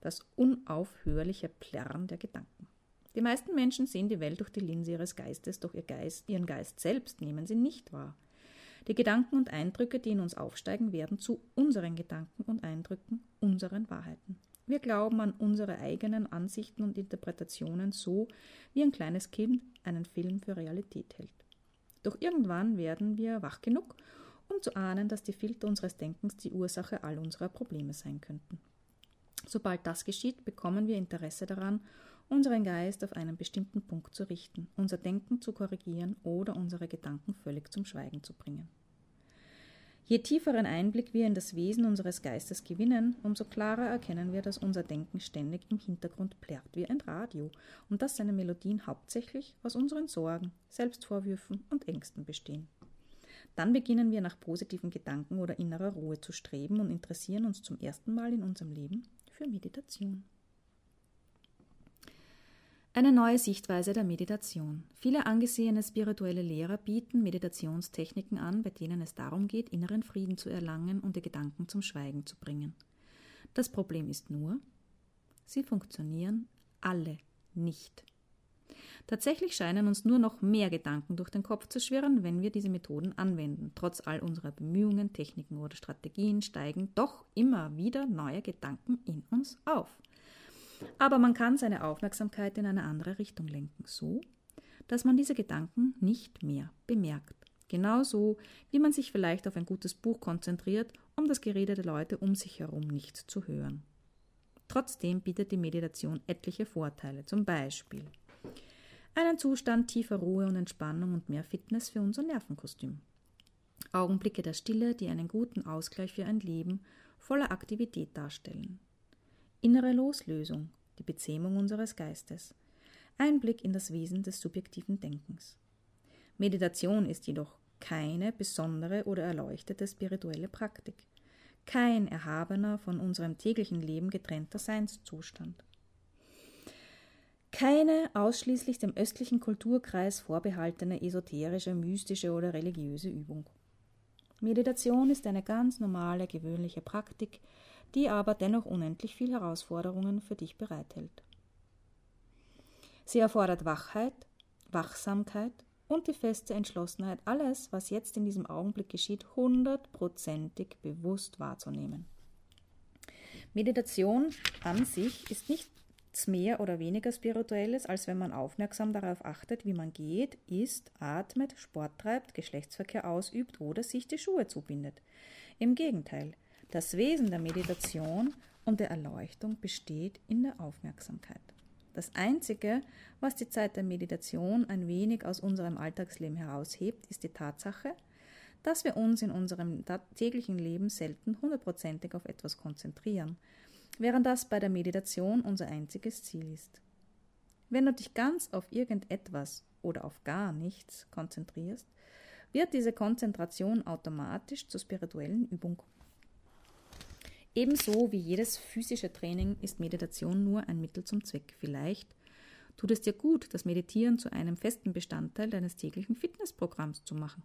Das unaufhörliche Plärren der Gedanken. Die meisten Menschen sehen die Welt durch die Linse ihres Geistes, doch ihr Geist, ihren Geist selbst nehmen sie nicht wahr. Die Gedanken und Eindrücke, die in uns aufsteigen, werden zu unseren Gedanken und Eindrücken, unseren Wahrheiten. Wir glauben an unsere eigenen Ansichten und Interpretationen so, wie ein kleines Kind einen Film für Realität hält. Doch irgendwann werden wir wach genug, um zu ahnen, dass die Filter unseres Denkens die Ursache all unserer Probleme sein könnten. Sobald das geschieht, bekommen wir Interesse daran, unseren Geist auf einen bestimmten Punkt zu richten, unser Denken zu korrigieren oder unsere Gedanken völlig zum Schweigen zu bringen. Je tieferen Einblick wir in das Wesen unseres Geistes gewinnen, umso klarer erkennen wir, dass unser Denken ständig im Hintergrund plärrt wie ein Radio und dass seine Melodien hauptsächlich aus unseren Sorgen, Selbstvorwürfen und Ängsten bestehen. Dann beginnen wir nach positiven Gedanken oder innerer Ruhe zu streben und interessieren uns zum ersten Mal in unserem Leben für Meditation. Eine neue Sichtweise der Meditation. Viele angesehene spirituelle Lehrer bieten Meditationstechniken an, bei denen es darum geht, inneren Frieden zu erlangen und die Gedanken zum Schweigen zu bringen. Das Problem ist nur, sie funktionieren alle nicht. Tatsächlich scheinen uns nur noch mehr Gedanken durch den Kopf zu schwirren, wenn wir diese Methoden anwenden. Trotz all unserer Bemühungen, Techniken oder Strategien steigen doch immer wieder neue Gedanken in uns auf. Aber man kann seine Aufmerksamkeit in eine andere Richtung lenken, so, dass man diese Gedanken nicht mehr bemerkt. Genauso wie man sich vielleicht auf ein gutes Buch konzentriert, um das Gerede der Leute um sich herum nicht zu hören. Trotzdem bietet die Meditation etliche Vorteile, zum Beispiel einen Zustand tiefer Ruhe und Entspannung und mehr Fitness für unser Nervenkostüm. Augenblicke der Stille, die einen guten Ausgleich für ein Leben voller Aktivität darstellen. Innere Loslösung, die Bezähmung unseres Geistes. Einblick in das Wesen des subjektiven Denkens. Meditation ist jedoch keine besondere oder erleuchtete spirituelle Praktik, kein erhabener von unserem täglichen Leben getrennter Seinszustand. Keine ausschließlich dem östlichen Kulturkreis vorbehaltene esoterische, mystische oder religiöse Übung. Meditation ist eine ganz normale, gewöhnliche Praktik, die aber dennoch unendlich viel Herausforderungen für dich bereithält. Sie erfordert Wachheit, Wachsamkeit und die feste Entschlossenheit, alles, was jetzt in diesem Augenblick geschieht, hundertprozentig bewusst wahrzunehmen. Meditation an sich ist nichts mehr oder weniger Spirituelles, als wenn man aufmerksam darauf achtet, wie man geht, isst, atmet, Sport treibt, Geschlechtsverkehr ausübt oder sich die Schuhe zubindet. Im Gegenteil, das Wesen der Meditation und der Erleuchtung besteht in der Aufmerksamkeit. Das Einzige, was die Zeit der Meditation ein wenig aus unserem Alltagsleben heraushebt, ist die Tatsache, dass wir uns in unserem täglichen Leben selten hundertprozentig auf etwas konzentrieren, während das bei der Meditation unser einziges Ziel ist. Wenn du dich ganz auf irgendetwas oder auf gar nichts konzentrierst, wird diese Konzentration automatisch zur spirituellen Übung. Ebenso wie jedes physische Training ist Meditation nur ein Mittel zum Zweck. Vielleicht tut es dir gut, das Meditieren zu einem festen Bestandteil deines täglichen Fitnessprogramms zu machen.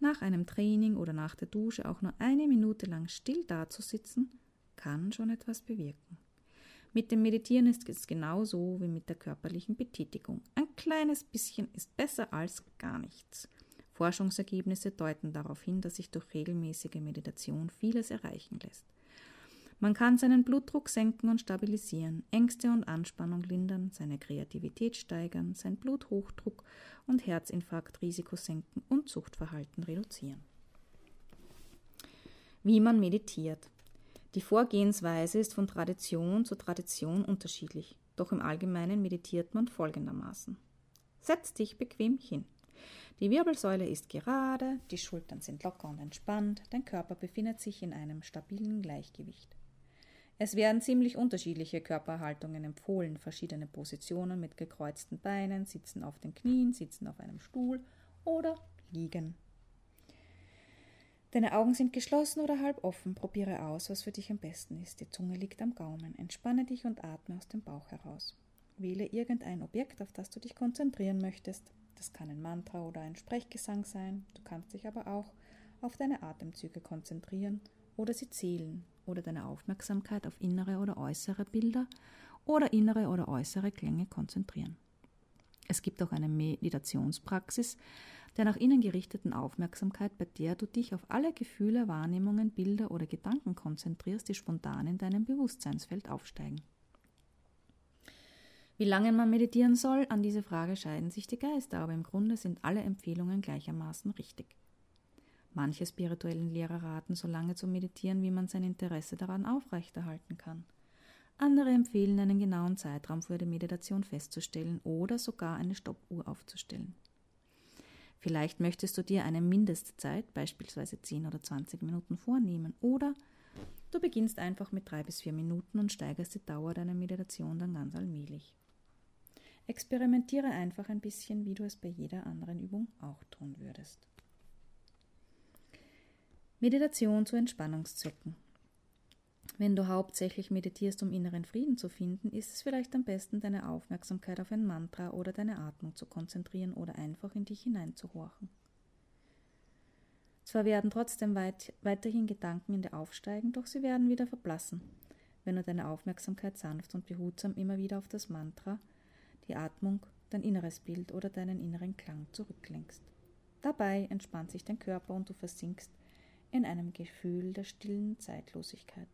Nach einem Training oder nach der Dusche auch nur eine Minute lang still dazusitzen, kann schon etwas bewirken. Mit dem Meditieren ist es genauso wie mit der körperlichen Betätigung. Ein kleines bisschen ist besser als gar nichts. Forschungsergebnisse deuten darauf hin, dass sich durch regelmäßige Meditation vieles erreichen lässt. Man kann seinen Blutdruck senken und stabilisieren, Ängste und Anspannung lindern, seine Kreativität steigern, sein Bluthochdruck und Herzinfarktrisiko senken und Suchtverhalten reduzieren. Wie man meditiert. Die Vorgehensweise ist von Tradition zu Tradition unterschiedlich, doch im Allgemeinen meditiert man folgendermaßen. Setz dich bequem hin. Die Wirbelsäule ist gerade, die Schultern sind locker und entspannt, dein Körper befindet sich in einem stabilen Gleichgewicht. Es werden ziemlich unterschiedliche Körperhaltungen empfohlen, verschiedene Positionen mit gekreuzten Beinen, Sitzen auf den Knien, Sitzen auf einem Stuhl oder Liegen. Deine Augen sind geschlossen oder halb offen. Probiere aus, was für dich am besten ist. Die Zunge liegt am Gaumen. Entspanne dich und atme aus dem Bauch heraus. Wähle irgendein Objekt, auf das du dich konzentrieren möchtest. Das kann ein Mantra oder ein Sprechgesang sein. Du kannst dich aber auch auf deine Atemzüge konzentrieren oder sie zählen oder deine Aufmerksamkeit auf innere oder äußere Bilder oder innere oder äußere Klänge konzentrieren. Es gibt auch eine Meditationspraxis, der nach innen gerichteten Aufmerksamkeit, bei der du dich auf alle Gefühle, Wahrnehmungen, Bilder oder Gedanken konzentrierst, die spontan in deinem Bewusstseinsfeld aufsteigen. Wie lange man meditieren soll, an diese Frage scheiden sich die Geister, aber im Grunde sind alle Empfehlungen gleichermaßen richtig. Manche spirituellen Lehrer raten, so lange zu meditieren, wie man sein Interesse daran aufrechterhalten kann. Andere empfehlen, einen genauen Zeitraum für die Meditation festzustellen oder sogar eine Stoppuhr aufzustellen. Vielleicht möchtest du dir eine Mindestzeit, beispielsweise 10 oder 20 Minuten, vornehmen oder du beginnst einfach mit drei bis vier Minuten und steigerst die Dauer deiner Meditation dann ganz allmählich. Experimentiere einfach ein bisschen, wie du es bei jeder anderen Übung auch tun würdest. Meditation zu Entspannungszwecken. Wenn du hauptsächlich meditierst, um inneren Frieden zu finden, ist es vielleicht am besten, deine Aufmerksamkeit auf ein Mantra oder deine Atmung zu konzentrieren oder einfach in dich hineinzuhorchen. Zwar werden trotzdem weit, weiterhin Gedanken in dir aufsteigen, doch sie werden wieder verblassen, wenn du deine Aufmerksamkeit sanft und behutsam immer wieder auf das Mantra, die Atmung, dein inneres Bild oder deinen inneren Klang zurücklenkst. Dabei entspannt sich dein Körper und du versinkst in einem Gefühl der stillen Zeitlosigkeit.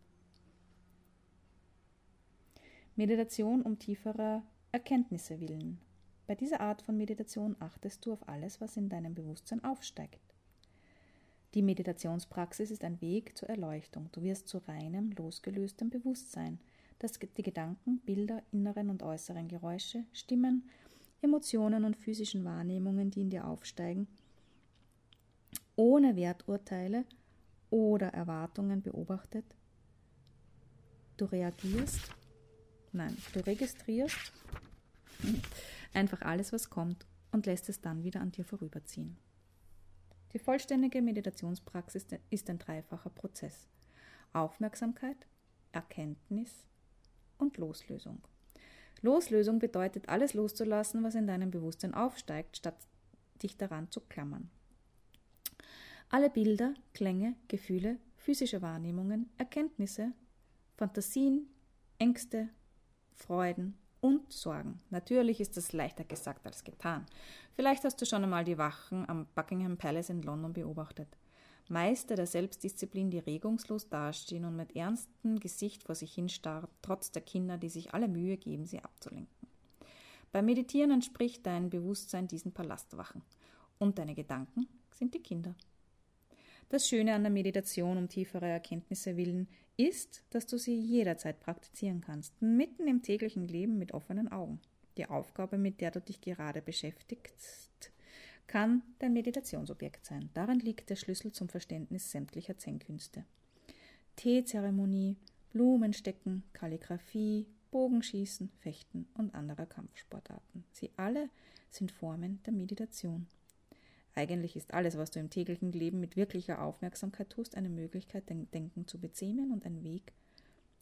Meditation um tieferer Erkenntnisse willen. Bei dieser Art von Meditation achtest du auf alles, was in deinem Bewusstsein aufsteigt. Die Meditationspraxis ist ein Weg zur Erleuchtung. Du wirst zu reinem, losgelöstem Bewusstsein, das die Gedanken, Bilder, inneren und äußeren Geräusche, Stimmen, Emotionen und physischen Wahrnehmungen, die in dir aufsteigen, ohne Werturteile oder Erwartungen beobachtet. Du reagierst Nein, du registrierst einfach alles, was kommt und lässt es dann wieder an dir vorüberziehen. Die vollständige Meditationspraxis ist ein dreifacher Prozess. Aufmerksamkeit, Erkenntnis und Loslösung. Loslösung bedeutet, alles loszulassen, was in deinem Bewusstsein aufsteigt, statt dich daran zu klammern. Alle Bilder, Klänge, Gefühle, physische Wahrnehmungen, Erkenntnisse, Fantasien, Ängste, Freuden und Sorgen. Natürlich ist das leichter gesagt als getan. Vielleicht hast du schon einmal die Wachen am Buckingham Palace in London beobachtet. Meister der Selbstdisziplin, die regungslos dastehen und mit ernstem Gesicht vor sich hinstarren, trotz der Kinder, die sich alle Mühe geben, sie abzulenken. Beim Meditieren entspricht dein Bewusstsein diesen Palastwachen. Und deine Gedanken sind die Kinder. Das Schöne an der Meditation um tiefere Erkenntnisse willen ist, dass du sie jederzeit praktizieren kannst, mitten im täglichen Leben mit offenen Augen. Die Aufgabe, mit der du dich gerade beschäftigst, kann dein Meditationsobjekt sein. Darin liegt der Schlüssel zum Verständnis sämtlicher Zen-Künste. Teezeremonie, Blumenstecken, Kalligraphie, Bogenschießen, Fechten und anderer Kampfsportarten. Sie alle sind Formen der Meditation. Eigentlich ist alles, was du im täglichen Leben mit wirklicher Aufmerksamkeit tust, eine Möglichkeit, dein Denken zu bezähmen und ein Weg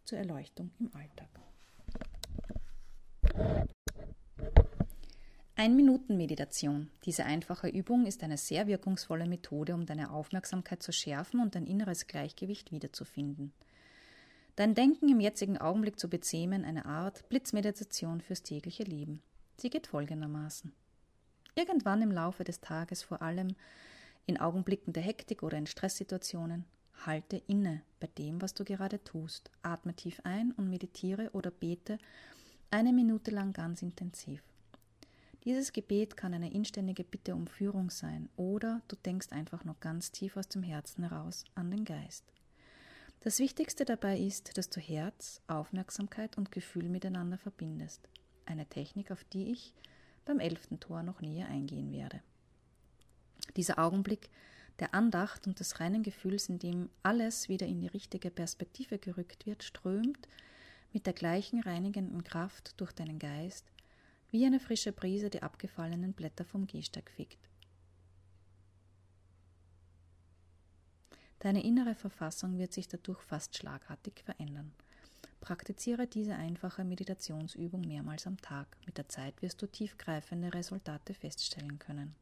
zur Erleuchtung im Alltag. Ein-Minuten-Meditation. Diese einfache Übung ist eine sehr wirkungsvolle Methode, um deine Aufmerksamkeit zu schärfen und dein inneres Gleichgewicht wiederzufinden. dein Denken im jetzigen Augenblick zu bezähmen, eine Art Blitzmeditation fürs tägliche Leben. Sie geht folgendermaßen. Irgendwann im Laufe des Tages, vor allem in Augenblicken der Hektik oder in Stresssituationen, halte inne bei dem, was du gerade tust. Atme tief ein und meditiere oder bete eine Minute lang ganz intensiv. Dieses Gebet kann eine inständige Bitte um Führung sein oder du denkst einfach nur ganz tief aus dem Herzen heraus an den Geist. Das Wichtigste dabei ist, dass du Herz, Aufmerksamkeit und Gefühl miteinander verbindest. Eine Technik, auf die ich beim elften Tor noch näher eingehen werde. Dieser Augenblick der Andacht und des reinen Gefühls, in dem alles wieder in die richtige Perspektive gerückt wird, strömt mit der gleichen reinigenden Kraft durch deinen Geist, wie eine frische Brise die abgefallenen Blätter vom Gehsteig fegt. Deine innere Verfassung wird sich dadurch fast schlagartig verändern. Praktiziere diese einfache Meditationsübung mehrmals am Tag. Mit der Zeit wirst du tiefgreifende Resultate feststellen können.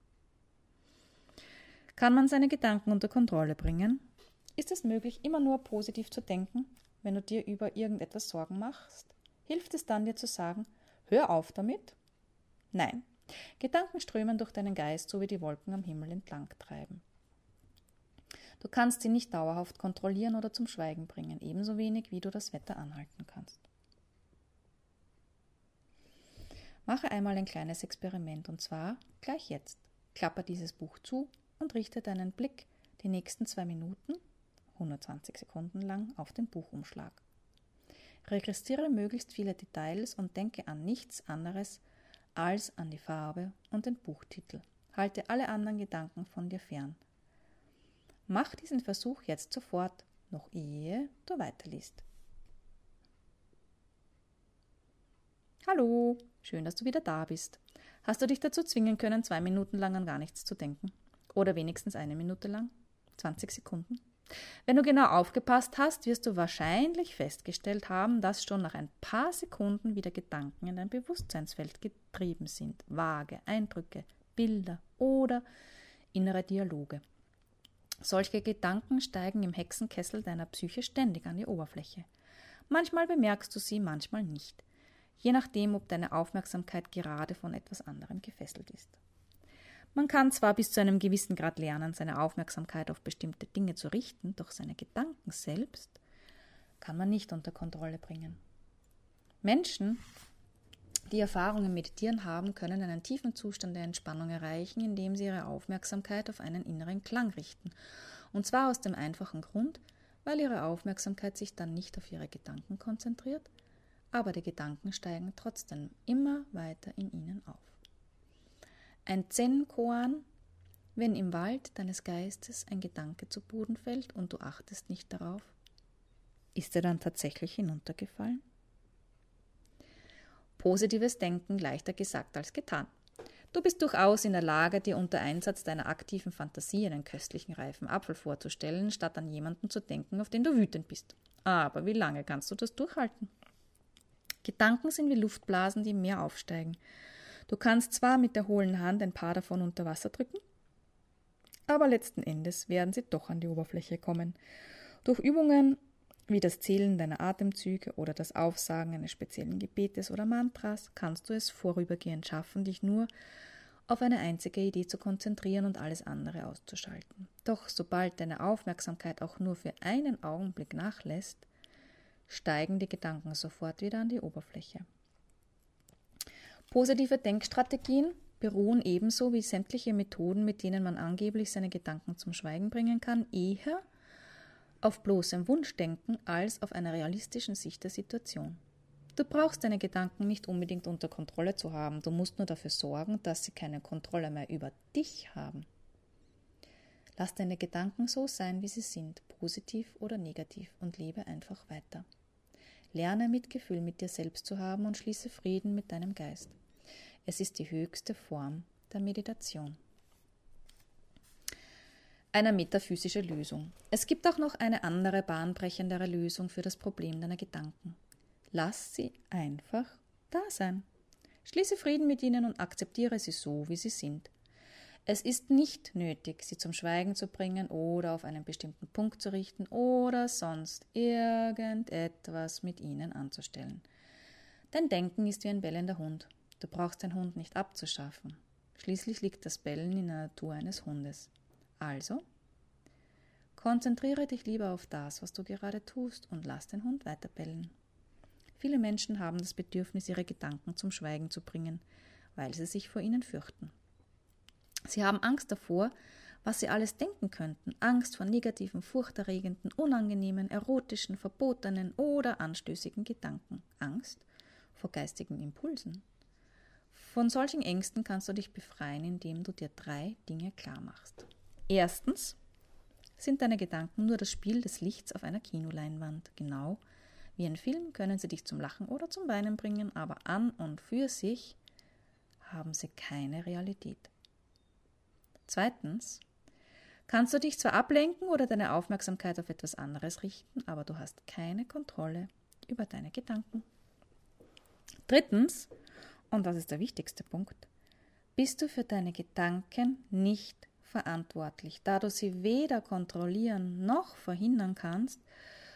Kann man seine Gedanken unter Kontrolle bringen? Ist es möglich, immer nur positiv zu denken, wenn du dir über irgendetwas Sorgen machst? Hilft es dann dir zu sagen, hör auf damit? Nein. Gedanken strömen durch deinen Geist, so wie die Wolken am Himmel entlang treiben. Du kannst sie nicht dauerhaft kontrollieren oder zum Schweigen bringen, ebenso wenig wie du das Wetter anhalten kannst. Mache einmal ein kleines Experiment und zwar gleich jetzt. Klapper dieses Buch zu und richte deinen Blick die nächsten zwei Minuten, 120 Sekunden lang, auf den Buchumschlag. Registriere möglichst viele Details und denke an nichts anderes als an die Farbe und den Buchtitel. Halte alle anderen Gedanken von dir fern. Mach diesen Versuch jetzt sofort, noch ehe du weiterliest. Hallo, schön, dass du wieder da bist. Hast du dich dazu zwingen können, zwei Minuten lang an gar nichts zu denken? Oder wenigstens eine Minute lang? 20 Sekunden? Wenn du genau aufgepasst hast, wirst du wahrscheinlich festgestellt haben, dass schon nach ein paar Sekunden wieder Gedanken in dein Bewusstseinsfeld getrieben sind. Vage Eindrücke, Bilder oder innere Dialoge. Solche Gedanken steigen im Hexenkessel deiner Psyche ständig an die Oberfläche. Manchmal bemerkst du sie, manchmal nicht, je nachdem, ob deine Aufmerksamkeit gerade von etwas anderem gefesselt ist. Man kann zwar bis zu einem gewissen Grad lernen, seine Aufmerksamkeit auf bestimmte Dinge zu richten, doch seine Gedanken selbst kann man nicht unter Kontrolle bringen. Menschen, die Erfahrung im Meditieren haben, können einen tiefen Zustand der Entspannung erreichen, indem sie ihre Aufmerksamkeit auf einen inneren Klang richten. Und zwar aus dem einfachen Grund, weil ihre Aufmerksamkeit sich dann nicht auf ihre Gedanken konzentriert, aber die Gedanken steigen trotzdem immer weiter in ihnen auf. Ein Zen-Koan, wenn im Wald deines Geistes ein Gedanke zu Boden fällt und du achtest nicht darauf, ist er dann tatsächlich hinuntergefallen? Positives Denken leichter gesagt als getan. Du bist durchaus in der Lage, dir unter Einsatz deiner aktiven Fantasie einen köstlichen reifen Apfel vorzustellen, statt an jemanden zu denken, auf den du wütend bist. Aber wie lange kannst du das durchhalten? Gedanken sind wie Luftblasen, die im Meer aufsteigen. Du kannst zwar mit der hohlen Hand ein paar davon unter Wasser drücken, aber letzten Endes werden sie doch an die Oberfläche kommen. Durch Übungen wie das Zählen deiner Atemzüge oder das Aufsagen eines speziellen Gebetes oder Mantras kannst du es vorübergehend schaffen, dich nur auf eine einzige Idee zu konzentrieren und alles andere auszuschalten. Doch sobald deine Aufmerksamkeit auch nur für einen Augenblick nachlässt, steigen die Gedanken sofort wieder an die Oberfläche. Positive Denkstrategien beruhen ebenso wie sämtliche Methoden, mit denen man angeblich seine Gedanken zum Schweigen bringen kann, eher auf bloßem Wunschdenken als auf einer realistischen Sicht der Situation. Du brauchst deine Gedanken nicht unbedingt unter Kontrolle zu haben, du musst nur dafür sorgen, dass sie keine Kontrolle mehr über dich haben. Lass deine Gedanken so sein, wie sie sind, positiv oder negativ, und lebe einfach weiter. Lerne Mitgefühl mit dir selbst zu haben und schließe Frieden mit deinem Geist. Es ist die höchste Form der Meditation. Eine metaphysische Lösung. Es gibt auch noch eine andere bahnbrechendere Lösung für das Problem deiner Gedanken. Lass sie einfach da sein. Schließe Frieden mit ihnen und akzeptiere sie so, wie sie sind. Es ist nicht nötig, sie zum Schweigen zu bringen oder auf einen bestimmten Punkt zu richten oder sonst irgendetwas mit ihnen anzustellen. Dein Denken ist wie ein bellender Hund. Du brauchst den Hund nicht abzuschaffen. Schließlich liegt das Bellen in der Natur eines Hundes. Also, konzentriere dich lieber auf das, was du gerade tust und lass den Hund weiter bellen. Viele Menschen haben das Bedürfnis, ihre Gedanken zum Schweigen zu bringen, weil sie sich vor ihnen fürchten. Sie haben Angst davor, was sie alles denken könnten, Angst vor negativen, furchterregenden, unangenehmen, erotischen, verbotenen oder anstößigen Gedanken, Angst vor geistigen Impulsen. Von solchen Ängsten kannst du dich befreien, indem du dir drei Dinge klar machst. Erstens sind deine Gedanken nur das Spiel des Lichts auf einer Kinoleinwand. Genau wie ein Film können sie dich zum Lachen oder zum Weinen bringen, aber an und für sich haben sie keine Realität. Zweitens kannst du dich zwar ablenken oder deine Aufmerksamkeit auf etwas anderes richten, aber du hast keine Kontrolle über deine Gedanken. Drittens, und das ist der wichtigste Punkt, bist du für deine Gedanken nicht verantwortlich, da du sie weder kontrollieren noch verhindern kannst,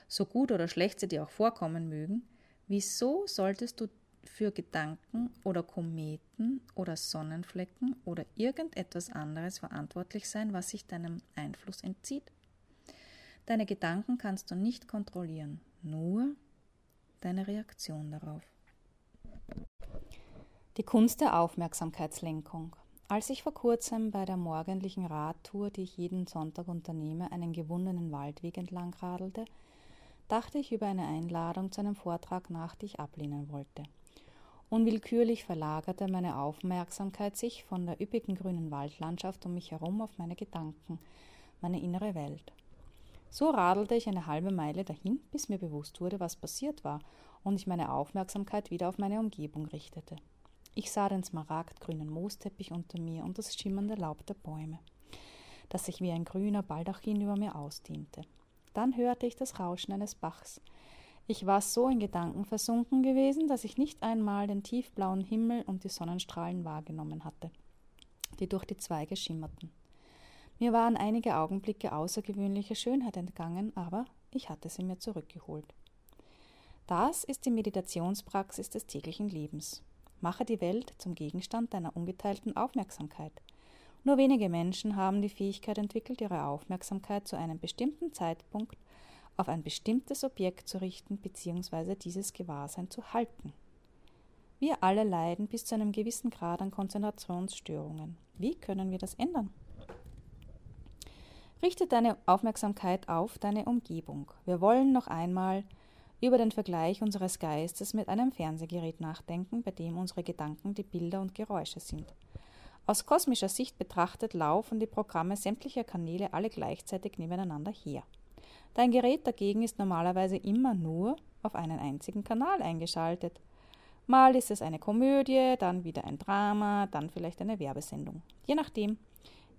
so gut oder schlecht sie dir auch vorkommen mögen, wieso solltest du für Gedanken oder Kometen oder Sonnenflecken oder irgendetwas anderes verantwortlich sein, was sich deinem Einfluss entzieht. Deine Gedanken kannst du nicht kontrollieren, nur deine Reaktion darauf. Die Kunst der Aufmerksamkeitslenkung. Als ich vor kurzem bei der morgendlichen Radtour, die ich jeden Sonntag unternehme, einen gewundenen Waldweg entlang radelte, dachte ich über eine Einladung zu einem Vortrag nach, die ich ablehnen wollte. Unwillkürlich verlagerte meine Aufmerksamkeit sich von der üppigen grünen Waldlandschaft um mich herum auf meine Gedanken, meine innere Welt. So radelte ich eine halbe Meile dahin, bis mir bewusst wurde, was passiert war, und ich meine Aufmerksamkeit wieder auf meine Umgebung richtete. Ich sah den smaragdgrünen Moosteppich unter mir und das schimmernde Laub der Bäume, das sich wie ein grüner Baldachin über mir ausdehnte. Dann hörte ich das Rauschen eines Bachs, ich war so in Gedanken versunken gewesen, dass ich nicht einmal den tiefblauen Himmel und die Sonnenstrahlen wahrgenommen hatte, die durch die Zweige schimmerten. Mir waren einige Augenblicke außergewöhnlicher Schönheit entgangen, aber ich hatte sie mir zurückgeholt. Das ist die Meditationspraxis des täglichen Lebens. Mache die Welt zum Gegenstand deiner ungeteilten Aufmerksamkeit. Nur wenige Menschen haben die Fähigkeit entwickelt, ihre Aufmerksamkeit zu einem bestimmten Zeitpunkt auf ein bestimmtes Objekt zu richten bzw. dieses Gewahrsein zu halten. Wir alle leiden bis zu einem gewissen Grad an Konzentrationsstörungen. Wie können wir das ändern? Richte deine Aufmerksamkeit auf deine Umgebung. Wir wollen noch einmal über den Vergleich unseres Geistes mit einem Fernsehgerät nachdenken, bei dem unsere Gedanken die Bilder und Geräusche sind. Aus kosmischer Sicht betrachtet laufen die Programme sämtlicher Kanäle alle gleichzeitig nebeneinander her. Dein Gerät dagegen ist normalerweise immer nur auf einen einzigen Kanal eingeschaltet. Mal ist es eine Komödie, dann wieder ein Drama, dann vielleicht eine Werbesendung. Je nachdem,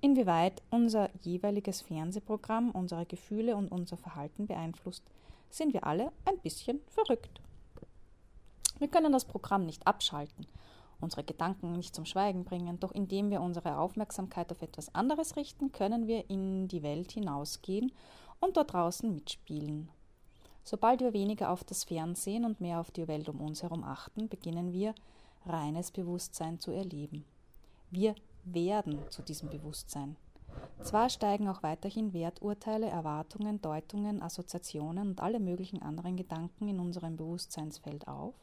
inwieweit unser jeweiliges Fernsehprogramm unsere Gefühle und unser Verhalten beeinflusst, sind wir alle ein bisschen verrückt. Wir können das Programm nicht abschalten, unsere Gedanken nicht zum Schweigen bringen, doch indem wir unsere Aufmerksamkeit auf etwas anderes richten, können wir in die Welt hinausgehen und dort draußen mitspielen. Sobald wir weniger auf das Fernsehen und mehr auf die Welt um uns herum achten, beginnen wir reines Bewusstsein zu erleben. Wir werden zu diesem Bewusstsein. Zwar steigen auch weiterhin Werturteile, Erwartungen, Deutungen, Assoziationen und alle möglichen anderen Gedanken in unserem Bewusstseinsfeld auf,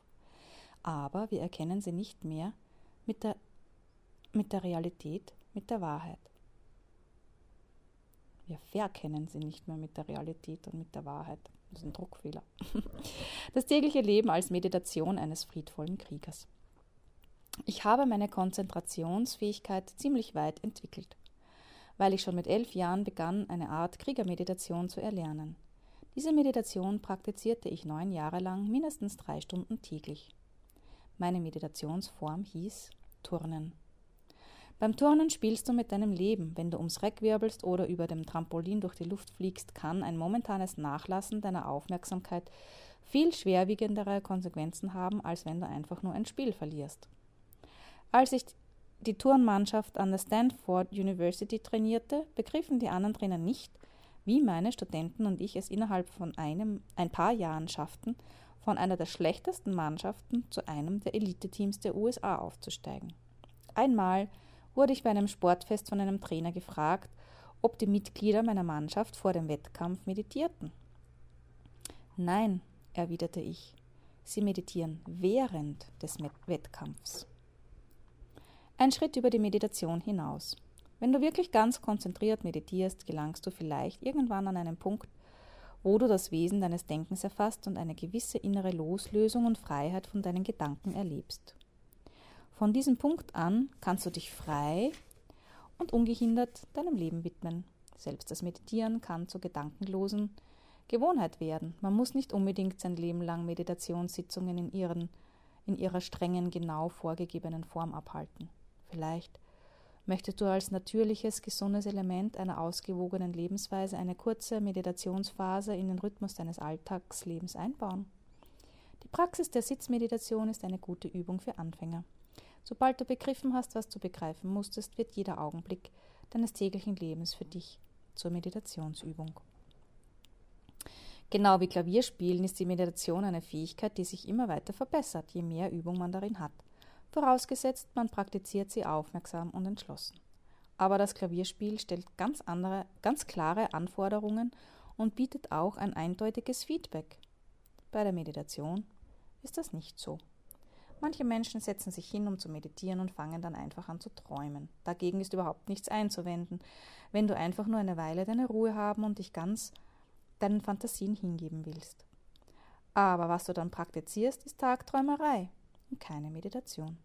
aber wir erkennen sie nicht mehr mit der, mit der Realität, mit der Wahrheit. Wir verkennen sie nicht mehr mit der Realität und mit der Wahrheit. Das ist ein Druckfehler. Das tägliche Leben als Meditation eines friedvollen Kriegers. Ich habe meine Konzentrationsfähigkeit ziemlich weit entwickelt, weil ich schon mit elf Jahren begann, eine Art Kriegermeditation zu erlernen. Diese Meditation praktizierte ich neun Jahre lang mindestens drei Stunden täglich. Meine Meditationsform hieß Turnen. Beim Turnen spielst du mit deinem Leben. Wenn du ums Reck wirbelst oder über dem Trampolin durch die Luft fliegst, kann ein momentanes Nachlassen deiner Aufmerksamkeit viel schwerwiegendere Konsequenzen haben, als wenn du einfach nur ein Spiel verlierst. Als ich die Turnmannschaft an der Stanford University trainierte, begriffen die anderen Trainer nicht, wie meine Studenten und ich es innerhalb von einem, ein paar Jahren schafften, von einer der schlechtesten Mannschaften zu einem der Eliteteams der USA aufzusteigen. Einmal wurde ich bei einem Sportfest von einem Trainer gefragt, ob die Mitglieder meiner Mannschaft vor dem Wettkampf meditierten. Nein, erwiderte ich, sie meditieren während des Wettkampfs. Ein Schritt über die Meditation hinaus. Wenn du wirklich ganz konzentriert meditierst, gelangst du vielleicht irgendwann an einen Punkt, wo du das Wesen deines Denkens erfasst und eine gewisse innere Loslösung und Freiheit von deinen Gedanken erlebst. Von diesem Punkt an kannst du dich frei und ungehindert deinem Leben widmen. Selbst das Meditieren kann zur gedankenlosen Gewohnheit werden. Man muss nicht unbedingt sein Leben lang Meditationssitzungen in, ihren, in ihrer strengen, genau vorgegebenen Form abhalten. Vielleicht möchtest du als natürliches, gesundes Element einer ausgewogenen Lebensweise eine kurze Meditationsphase in den Rhythmus deines Alltagslebens einbauen. Die Praxis der Sitzmeditation ist eine gute Übung für Anfänger. Sobald du begriffen hast, was du begreifen musstest, wird jeder Augenblick deines täglichen Lebens für dich zur Meditationsübung. Genau wie Klavierspielen ist die Meditation eine Fähigkeit, die sich immer weiter verbessert, je mehr Übung man darin hat vorausgesetzt man praktiziert sie aufmerksam und entschlossen. Aber das Klavierspiel stellt ganz andere, ganz klare Anforderungen und bietet auch ein eindeutiges Feedback. Bei der Meditation ist das nicht so. Manche Menschen setzen sich hin, um zu meditieren und fangen dann einfach an zu träumen. Dagegen ist überhaupt nichts einzuwenden, wenn du einfach nur eine Weile deine Ruhe haben und dich ganz deinen Fantasien hingeben willst. Aber was du dann praktizierst, ist Tagträumerei und keine Meditation.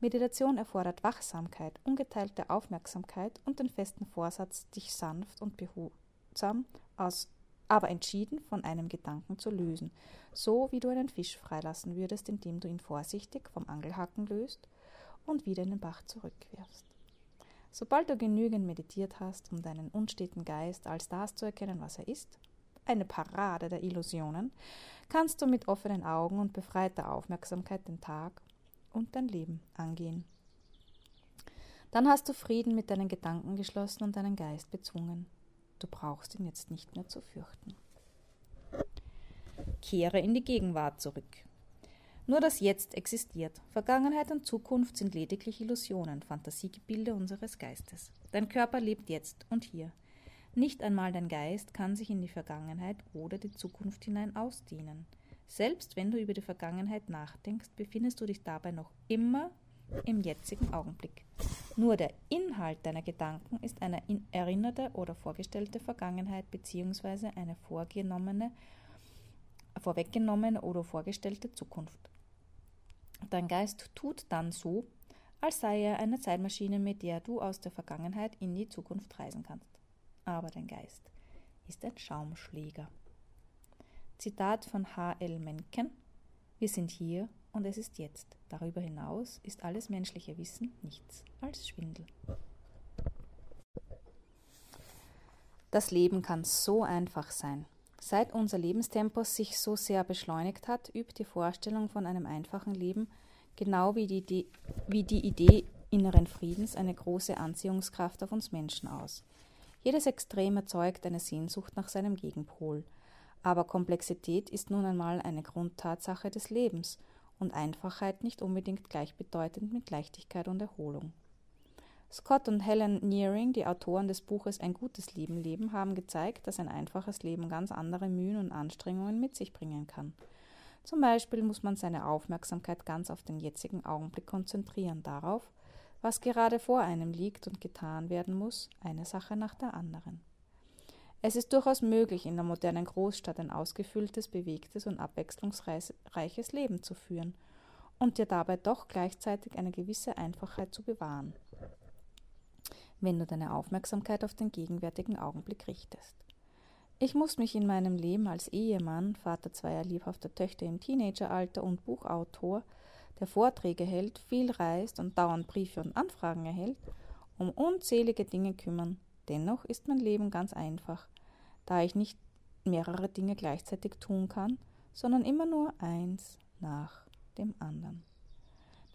Meditation erfordert Wachsamkeit, ungeteilte Aufmerksamkeit und den festen Vorsatz, dich sanft und behutsam aus, aber entschieden von einem Gedanken zu lösen, so wie du einen Fisch freilassen würdest, indem du ihn vorsichtig vom Angelhaken löst und wieder in den Bach zurückwirfst. Sobald du genügend meditiert hast, um deinen unsteten Geist als das zu erkennen, was er ist, eine Parade der Illusionen, kannst du mit offenen Augen und befreiter Aufmerksamkeit den Tag und dein Leben angehen. Dann hast du Frieden mit deinen Gedanken geschlossen und deinen Geist bezwungen. Du brauchst ihn jetzt nicht mehr zu fürchten. Kehre in die Gegenwart zurück. Nur das Jetzt existiert. Vergangenheit und Zukunft sind lediglich Illusionen, Fantasiegebilde unseres Geistes. Dein Körper lebt jetzt und hier. Nicht einmal dein Geist kann sich in die Vergangenheit oder die Zukunft hinein ausdehnen. Selbst wenn du über die Vergangenheit nachdenkst, befindest du dich dabei noch immer im jetzigen Augenblick. Nur der Inhalt deiner Gedanken ist eine erinnerte oder vorgestellte Vergangenheit bzw. eine vorgenommene, vorweggenommene oder vorgestellte Zukunft. Dein Geist tut dann so, als sei er eine Zeitmaschine, mit der du aus der Vergangenheit in die Zukunft reisen kannst aber dein Geist ist ein Schaumschläger. Zitat von H. L. Mencken Wir sind hier und es ist jetzt. Darüber hinaus ist alles menschliche Wissen nichts als Schwindel. Das Leben kann so einfach sein. Seit unser Lebenstempo sich so sehr beschleunigt hat, übt die Vorstellung von einem einfachen Leben, genau wie die, Idee, wie die Idee inneren Friedens, eine große Anziehungskraft auf uns Menschen aus. Jedes Extrem erzeugt eine Sehnsucht nach seinem Gegenpol. Aber Komplexität ist nun einmal eine Grundtatsache des Lebens und Einfachheit nicht unbedingt gleichbedeutend mit Leichtigkeit und Erholung. Scott und Helen Nearing, die Autoren des Buches Ein gutes Leben leben, haben gezeigt, dass ein einfaches Leben ganz andere Mühen und Anstrengungen mit sich bringen kann. Zum Beispiel muss man seine Aufmerksamkeit ganz auf den jetzigen Augenblick konzentrieren, darauf, was gerade vor einem liegt und getan werden muss, eine Sache nach der anderen. Es ist durchaus möglich, in der modernen Großstadt ein ausgefülltes, bewegtes und abwechslungsreiches Leben zu führen und dir dabei doch gleichzeitig eine gewisse Einfachheit zu bewahren, wenn du deine Aufmerksamkeit auf den gegenwärtigen Augenblick richtest. Ich muss mich in meinem Leben als Ehemann, Vater zweier lebhafter Töchter im Teenageralter und Buchautor der Vorträge hält, viel reist und dauernd Briefe und Anfragen erhält, um unzählige Dinge kümmern. Dennoch ist mein Leben ganz einfach, da ich nicht mehrere Dinge gleichzeitig tun kann, sondern immer nur eins nach dem anderen.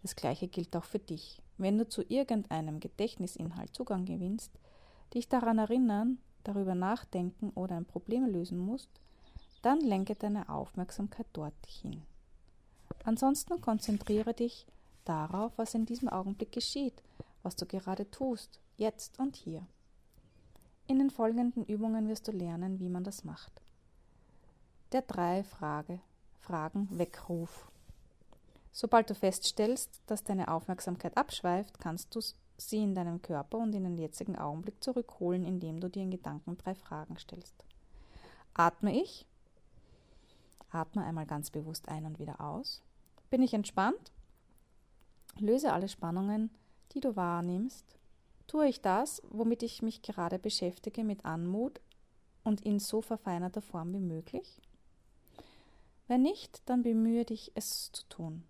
Das gleiche gilt auch für dich. Wenn du zu irgendeinem Gedächtnisinhalt Zugang gewinnst, dich daran erinnern, darüber nachdenken oder ein Problem lösen musst, dann lenke deine Aufmerksamkeit dorthin. Ansonsten konzentriere dich darauf, was in diesem Augenblick geschieht, was du gerade tust, jetzt und hier. In den folgenden Übungen wirst du lernen, wie man das macht. Der drei Frage, Fragen Weckruf. Sobald du feststellst, dass deine Aufmerksamkeit abschweift, kannst du sie in deinem Körper und in den jetzigen Augenblick zurückholen, indem du dir in Gedanken drei Fragen stellst. Atme ich? Atme einmal ganz bewusst ein und wieder aus. Bin ich entspannt? Löse alle Spannungen, die du wahrnimmst. Tue ich das, womit ich mich gerade beschäftige, mit Anmut und in so verfeinerter Form wie möglich? Wenn nicht, dann bemühe dich, es zu tun.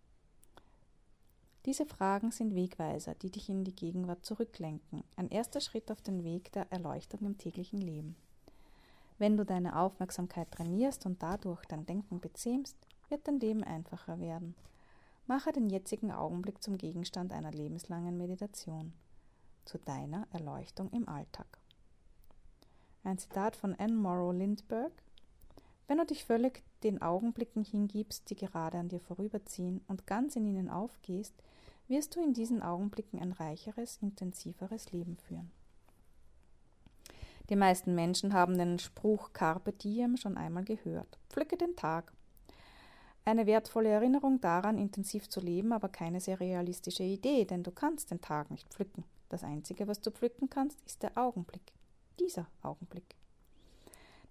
Diese Fragen sind Wegweiser, die dich in die Gegenwart zurücklenken, ein erster Schritt auf den Weg der Erleuchtung im täglichen Leben. Wenn du deine Aufmerksamkeit trainierst und dadurch dein Denken bezähmst, wird dein Leben einfacher werden. Mache den jetzigen Augenblick zum Gegenstand einer lebenslangen Meditation, zu deiner Erleuchtung im Alltag. Ein Zitat von Anne Morrow Lindbergh Wenn du dich völlig den Augenblicken hingibst, die gerade an dir vorüberziehen und ganz in ihnen aufgehst, wirst du in diesen Augenblicken ein reicheres, intensiveres Leben führen. Die meisten Menschen haben den Spruch Carpe diem schon einmal gehört. Pflücke den Tag. Eine wertvolle Erinnerung daran, intensiv zu leben, aber keine sehr realistische Idee, denn du kannst den Tag nicht pflücken. Das Einzige, was du pflücken kannst, ist der Augenblick. Dieser Augenblick.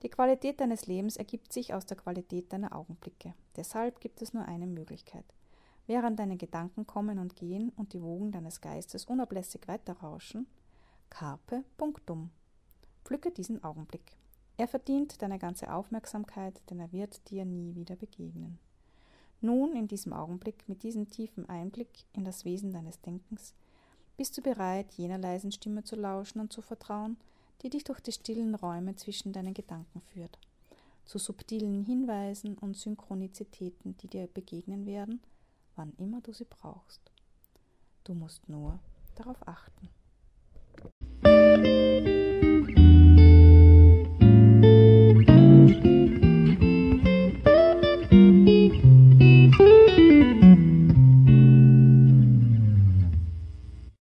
Die Qualität deines Lebens ergibt sich aus der Qualität deiner Augenblicke. Deshalb gibt es nur eine Möglichkeit. Während deine Gedanken kommen und gehen und die Wogen deines Geistes unablässig weiterrauschen, carpe punctum. Pflücke diesen Augenblick. Er verdient deine ganze Aufmerksamkeit, denn er wird dir nie wieder begegnen. Nun, in diesem Augenblick, mit diesem tiefen Einblick in das Wesen deines Denkens, bist du bereit, jener leisen Stimme zu lauschen und zu vertrauen, die dich durch die stillen Räume zwischen deinen Gedanken führt, zu subtilen Hinweisen und Synchronizitäten, die dir begegnen werden, wann immer du sie brauchst. Du musst nur darauf achten.